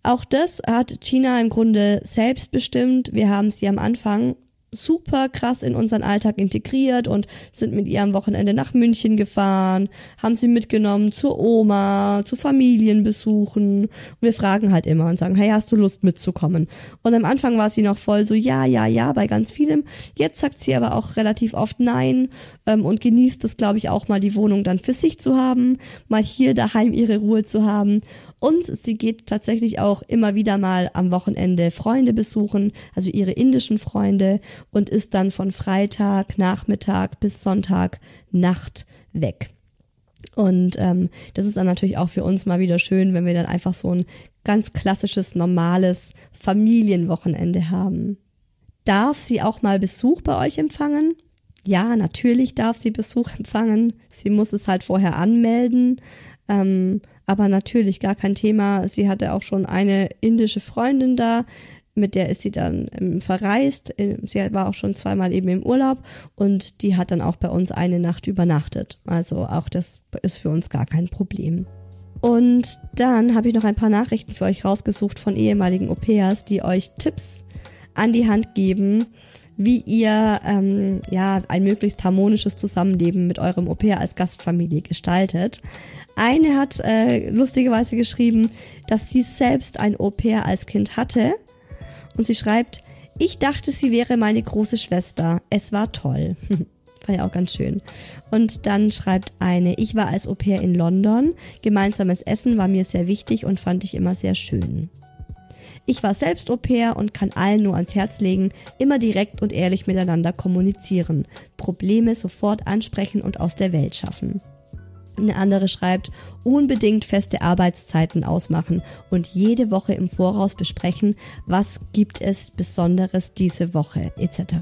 Auch das hat China im Grunde selbst bestimmt. Wir haben sie am Anfang super krass in unseren Alltag integriert und sind mit ihr am Wochenende nach München gefahren, haben sie mitgenommen zur Oma, zu Familienbesuchen. Und wir fragen halt immer und sagen, hey, hast du Lust mitzukommen? Und am Anfang war sie noch voll so, ja, ja, ja, bei ganz vielem. Jetzt sagt sie aber auch relativ oft nein ähm, und genießt es, glaube ich, auch mal die Wohnung dann für sich zu haben, mal hier daheim ihre Ruhe zu haben. Und sie geht tatsächlich auch immer wieder mal am Wochenende Freunde besuchen, also ihre indischen Freunde, und ist dann von Freitag, Nachmittag bis Sonntag, Nacht weg. Und ähm, das ist dann natürlich auch für uns mal wieder schön, wenn wir dann einfach so ein ganz klassisches, normales Familienwochenende haben. Darf sie auch mal Besuch bei euch empfangen? Ja, natürlich darf sie Besuch empfangen. Sie muss es halt vorher anmelden. Ähm, aber natürlich gar kein Thema. Sie hatte auch schon eine indische Freundin da, mit der ist sie dann ähm, verreist. Sie war auch schon zweimal eben im Urlaub und die hat dann auch bei uns eine Nacht übernachtet. Also auch das ist für uns gar kein Problem. Und dann habe ich noch ein paar Nachrichten für euch rausgesucht von ehemaligen Au-pairs, die euch Tipps an die Hand geben, wie ihr ähm, ja ein möglichst harmonisches Zusammenleben mit eurem Au-pair als Gastfamilie gestaltet. Eine hat äh, lustigerweise geschrieben, dass sie selbst ein Au-pair als Kind hatte. Und sie schreibt, ich dachte, sie wäre meine große Schwester. Es war toll. war ja auch ganz schön. Und dann schreibt eine, ich war als Au-pair in London. Gemeinsames Essen war mir sehr wichtig und fand ich immer sehr schön. Ich war selbst Au pair und kann allen nur ans Herz legen, immer direkt und ehrlich miteinander kommunizieren, Probleme sofort ansprechen und aus der Welt schaffen. Eine andere schreibt, unbedingt feste Arbeitszeiten ausmachen und jede Woche im Voraus besprechen, was gibt es Besonderes diese Woche etc.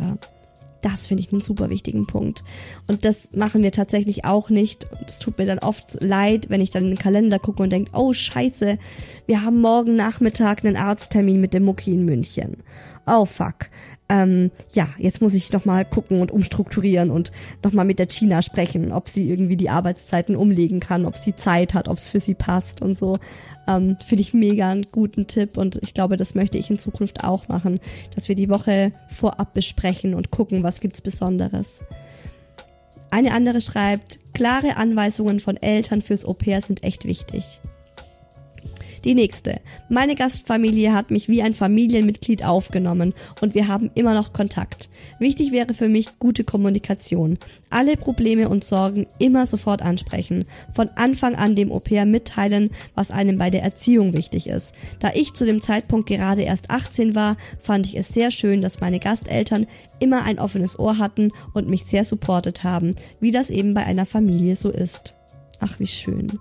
Das finde ich einen super wichtigen Punkt. Und das machen wir tatsächlich auch nicht. Es tut mir dann oft leid, wenn ich dann in den Kalender gucke und denke, oh scheiße, wir haben morgen Nachmittag einen Arzttermin mit dem Mucki in München. Oh fuck ähm, ja, jetzt muss ich nochmal gucken und umstrukturieren und nochmal mit der China sprechen, ob sie irgendwie die Arbeitszeiten umlegen kann, ob sie Zeit hat, ob es für sie passt und so. Ähm, Finde ich mega einen guten Tipp und ich glaube, das möchte ich in Zukunft auch machen, dass wir die Woche vorab besprechen und gucken, was gibt's Besonderes. Eine andere schreibt, klare Anweisungen von Eltern fürs Au pair sind echt wichtig. Die nächste. Meine Gastfamilie hat mich wie ein Familienmitglied aufgenommen und wir haben immer noch Kontakt. Wichtig wäre für mich gute Kommunikation. Alle Probleme und Sorgen immer sofort ansprechen. Von Anfang an dem Au-pair mitteilen, was einem bei der Erziehung wichtig ist. Da ich zu dem Zeitpunkt gerade erst 18 war, fand ich es sehr schön, dass meine Gasteltern immer ein offenes Ohr hatten und mich sehr supportet haben, wie das eben bei einer Familie so ist. Ach, wie schön.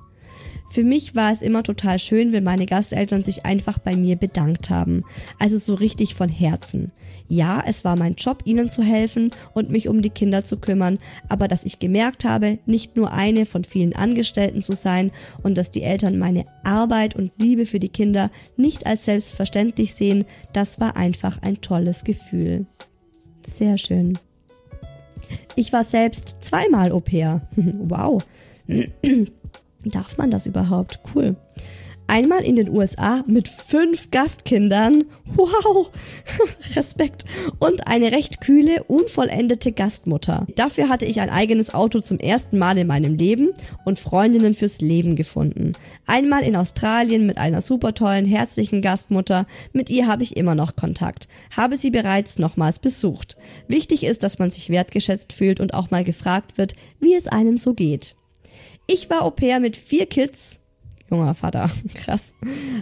Für mich war es immer total schön, wenn meine Gasteltern sich einfach bei mir bedankt haben. Also so richtig von Herzen. Ja, es war mein Job, ihnen zu helfen und mich um die Kinder zu kümmern, aber dass ich gemerkt habe, nicht nur eine von vielen Angestellten zu sein und dass die Eltern meine Arbeit und Liebe für die Kinder nicht als selbstverständlich sehen, das war einfach ein tolles Gefühl. Sehr schön. Ich war selbst zweimal Au pair. wow. Darf man das überhaupt? Cool. Einmal in den USA mit fünf Gastkindern. Wow! Respekt. Und eine recht kühle, unvollendete Gastmutter. Dafür hatte ich ein eigenes Auto zum ersten Mal in meinem Leben und Freundinnen fürs Leben gefunden. Einmal in Australien mit einer super tollen, herzlichen Gastmutter. Mit ihr habe ich immer noch Kontakt. Habe sie bereits nochmals besucht. Wichtig ist, dass man sich wertgeschätzt fühlt und auch mal gefragt wird, wie es einem so geht. Ich war Au pair mit vier Kids junger Vater. Krass.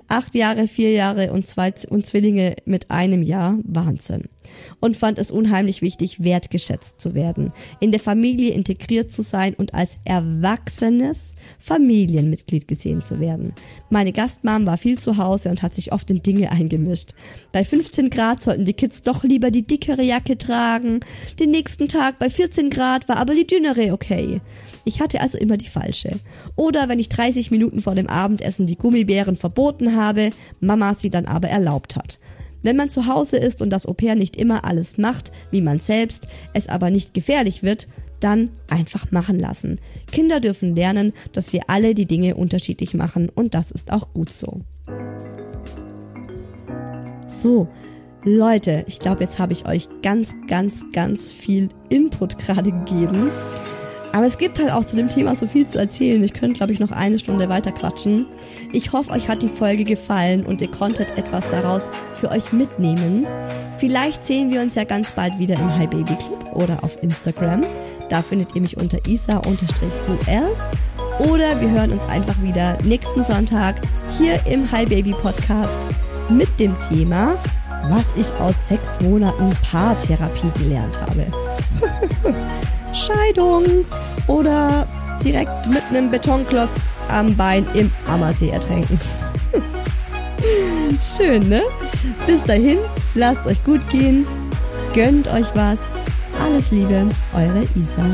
Acht Jahre, vier Jahre und zwei und Zwillinge mit einem Jahr. Wahnsinn. Und fand es unheimlich wichtig, wertgeschätzt zu werden, in der Familie integriert zu sein und als erwachsenes Familienmitglied gesehen zu werden. Meine Gastmam war viel zu Hause und hat sich oft in Dinge eingemischt. Bei 15 Grad sollten die Kids doch lieber die dickere Jacke tragen. Den nächsten Tag bei 14 Grad war aber die dünnere okay. Ich hatte also immer die falsche. Oder wenn ich 30 Minuten vor dem Abendessen die Gummibären verboten habe, Mama sie dann aber erlaubt hat. Wenn man zu Hause ist und das Au-pair nicht immer alles macht, wie man selbst, es aber nicht gefährlich wird, dann einfach machen lassen. Kinder dürfen lernen, dass wir alle die Dinge unterschiedlich machen und das ist auch gut so. So, Leute, ich glaube, jetzt habe ich euch ganz, ganz, ganz viel Input gerade gegeben. Aber es gibt halt auch zu dem Thema so viel zu erzählen. Ich könnte, glaube ich, noch eine Stunde weiter quatschen. Ich hoffe, euch hat die Folge gefallen und ihr konntet etwas daraus für euch mitnehmen. Vielleicht sehen wir uns ja ganz bald wieder im Hi Baby Club oder auf Instagram. Da findet ihr mich unter isa-us. Oder wir hören uns einfach wieder nächsten Sonntag hier im Hi Baby Podcast mit dem Thema, was ich aus sechs Monaten Paartherapie gelernt habe. Scheidung oder direkt mit einem Betonklotz am Bein im Ammersee ertränken. Schön, ne? Bis dahin, lasst euch gut gehen, gönnt euch was. Alles Liebe, eure Isa.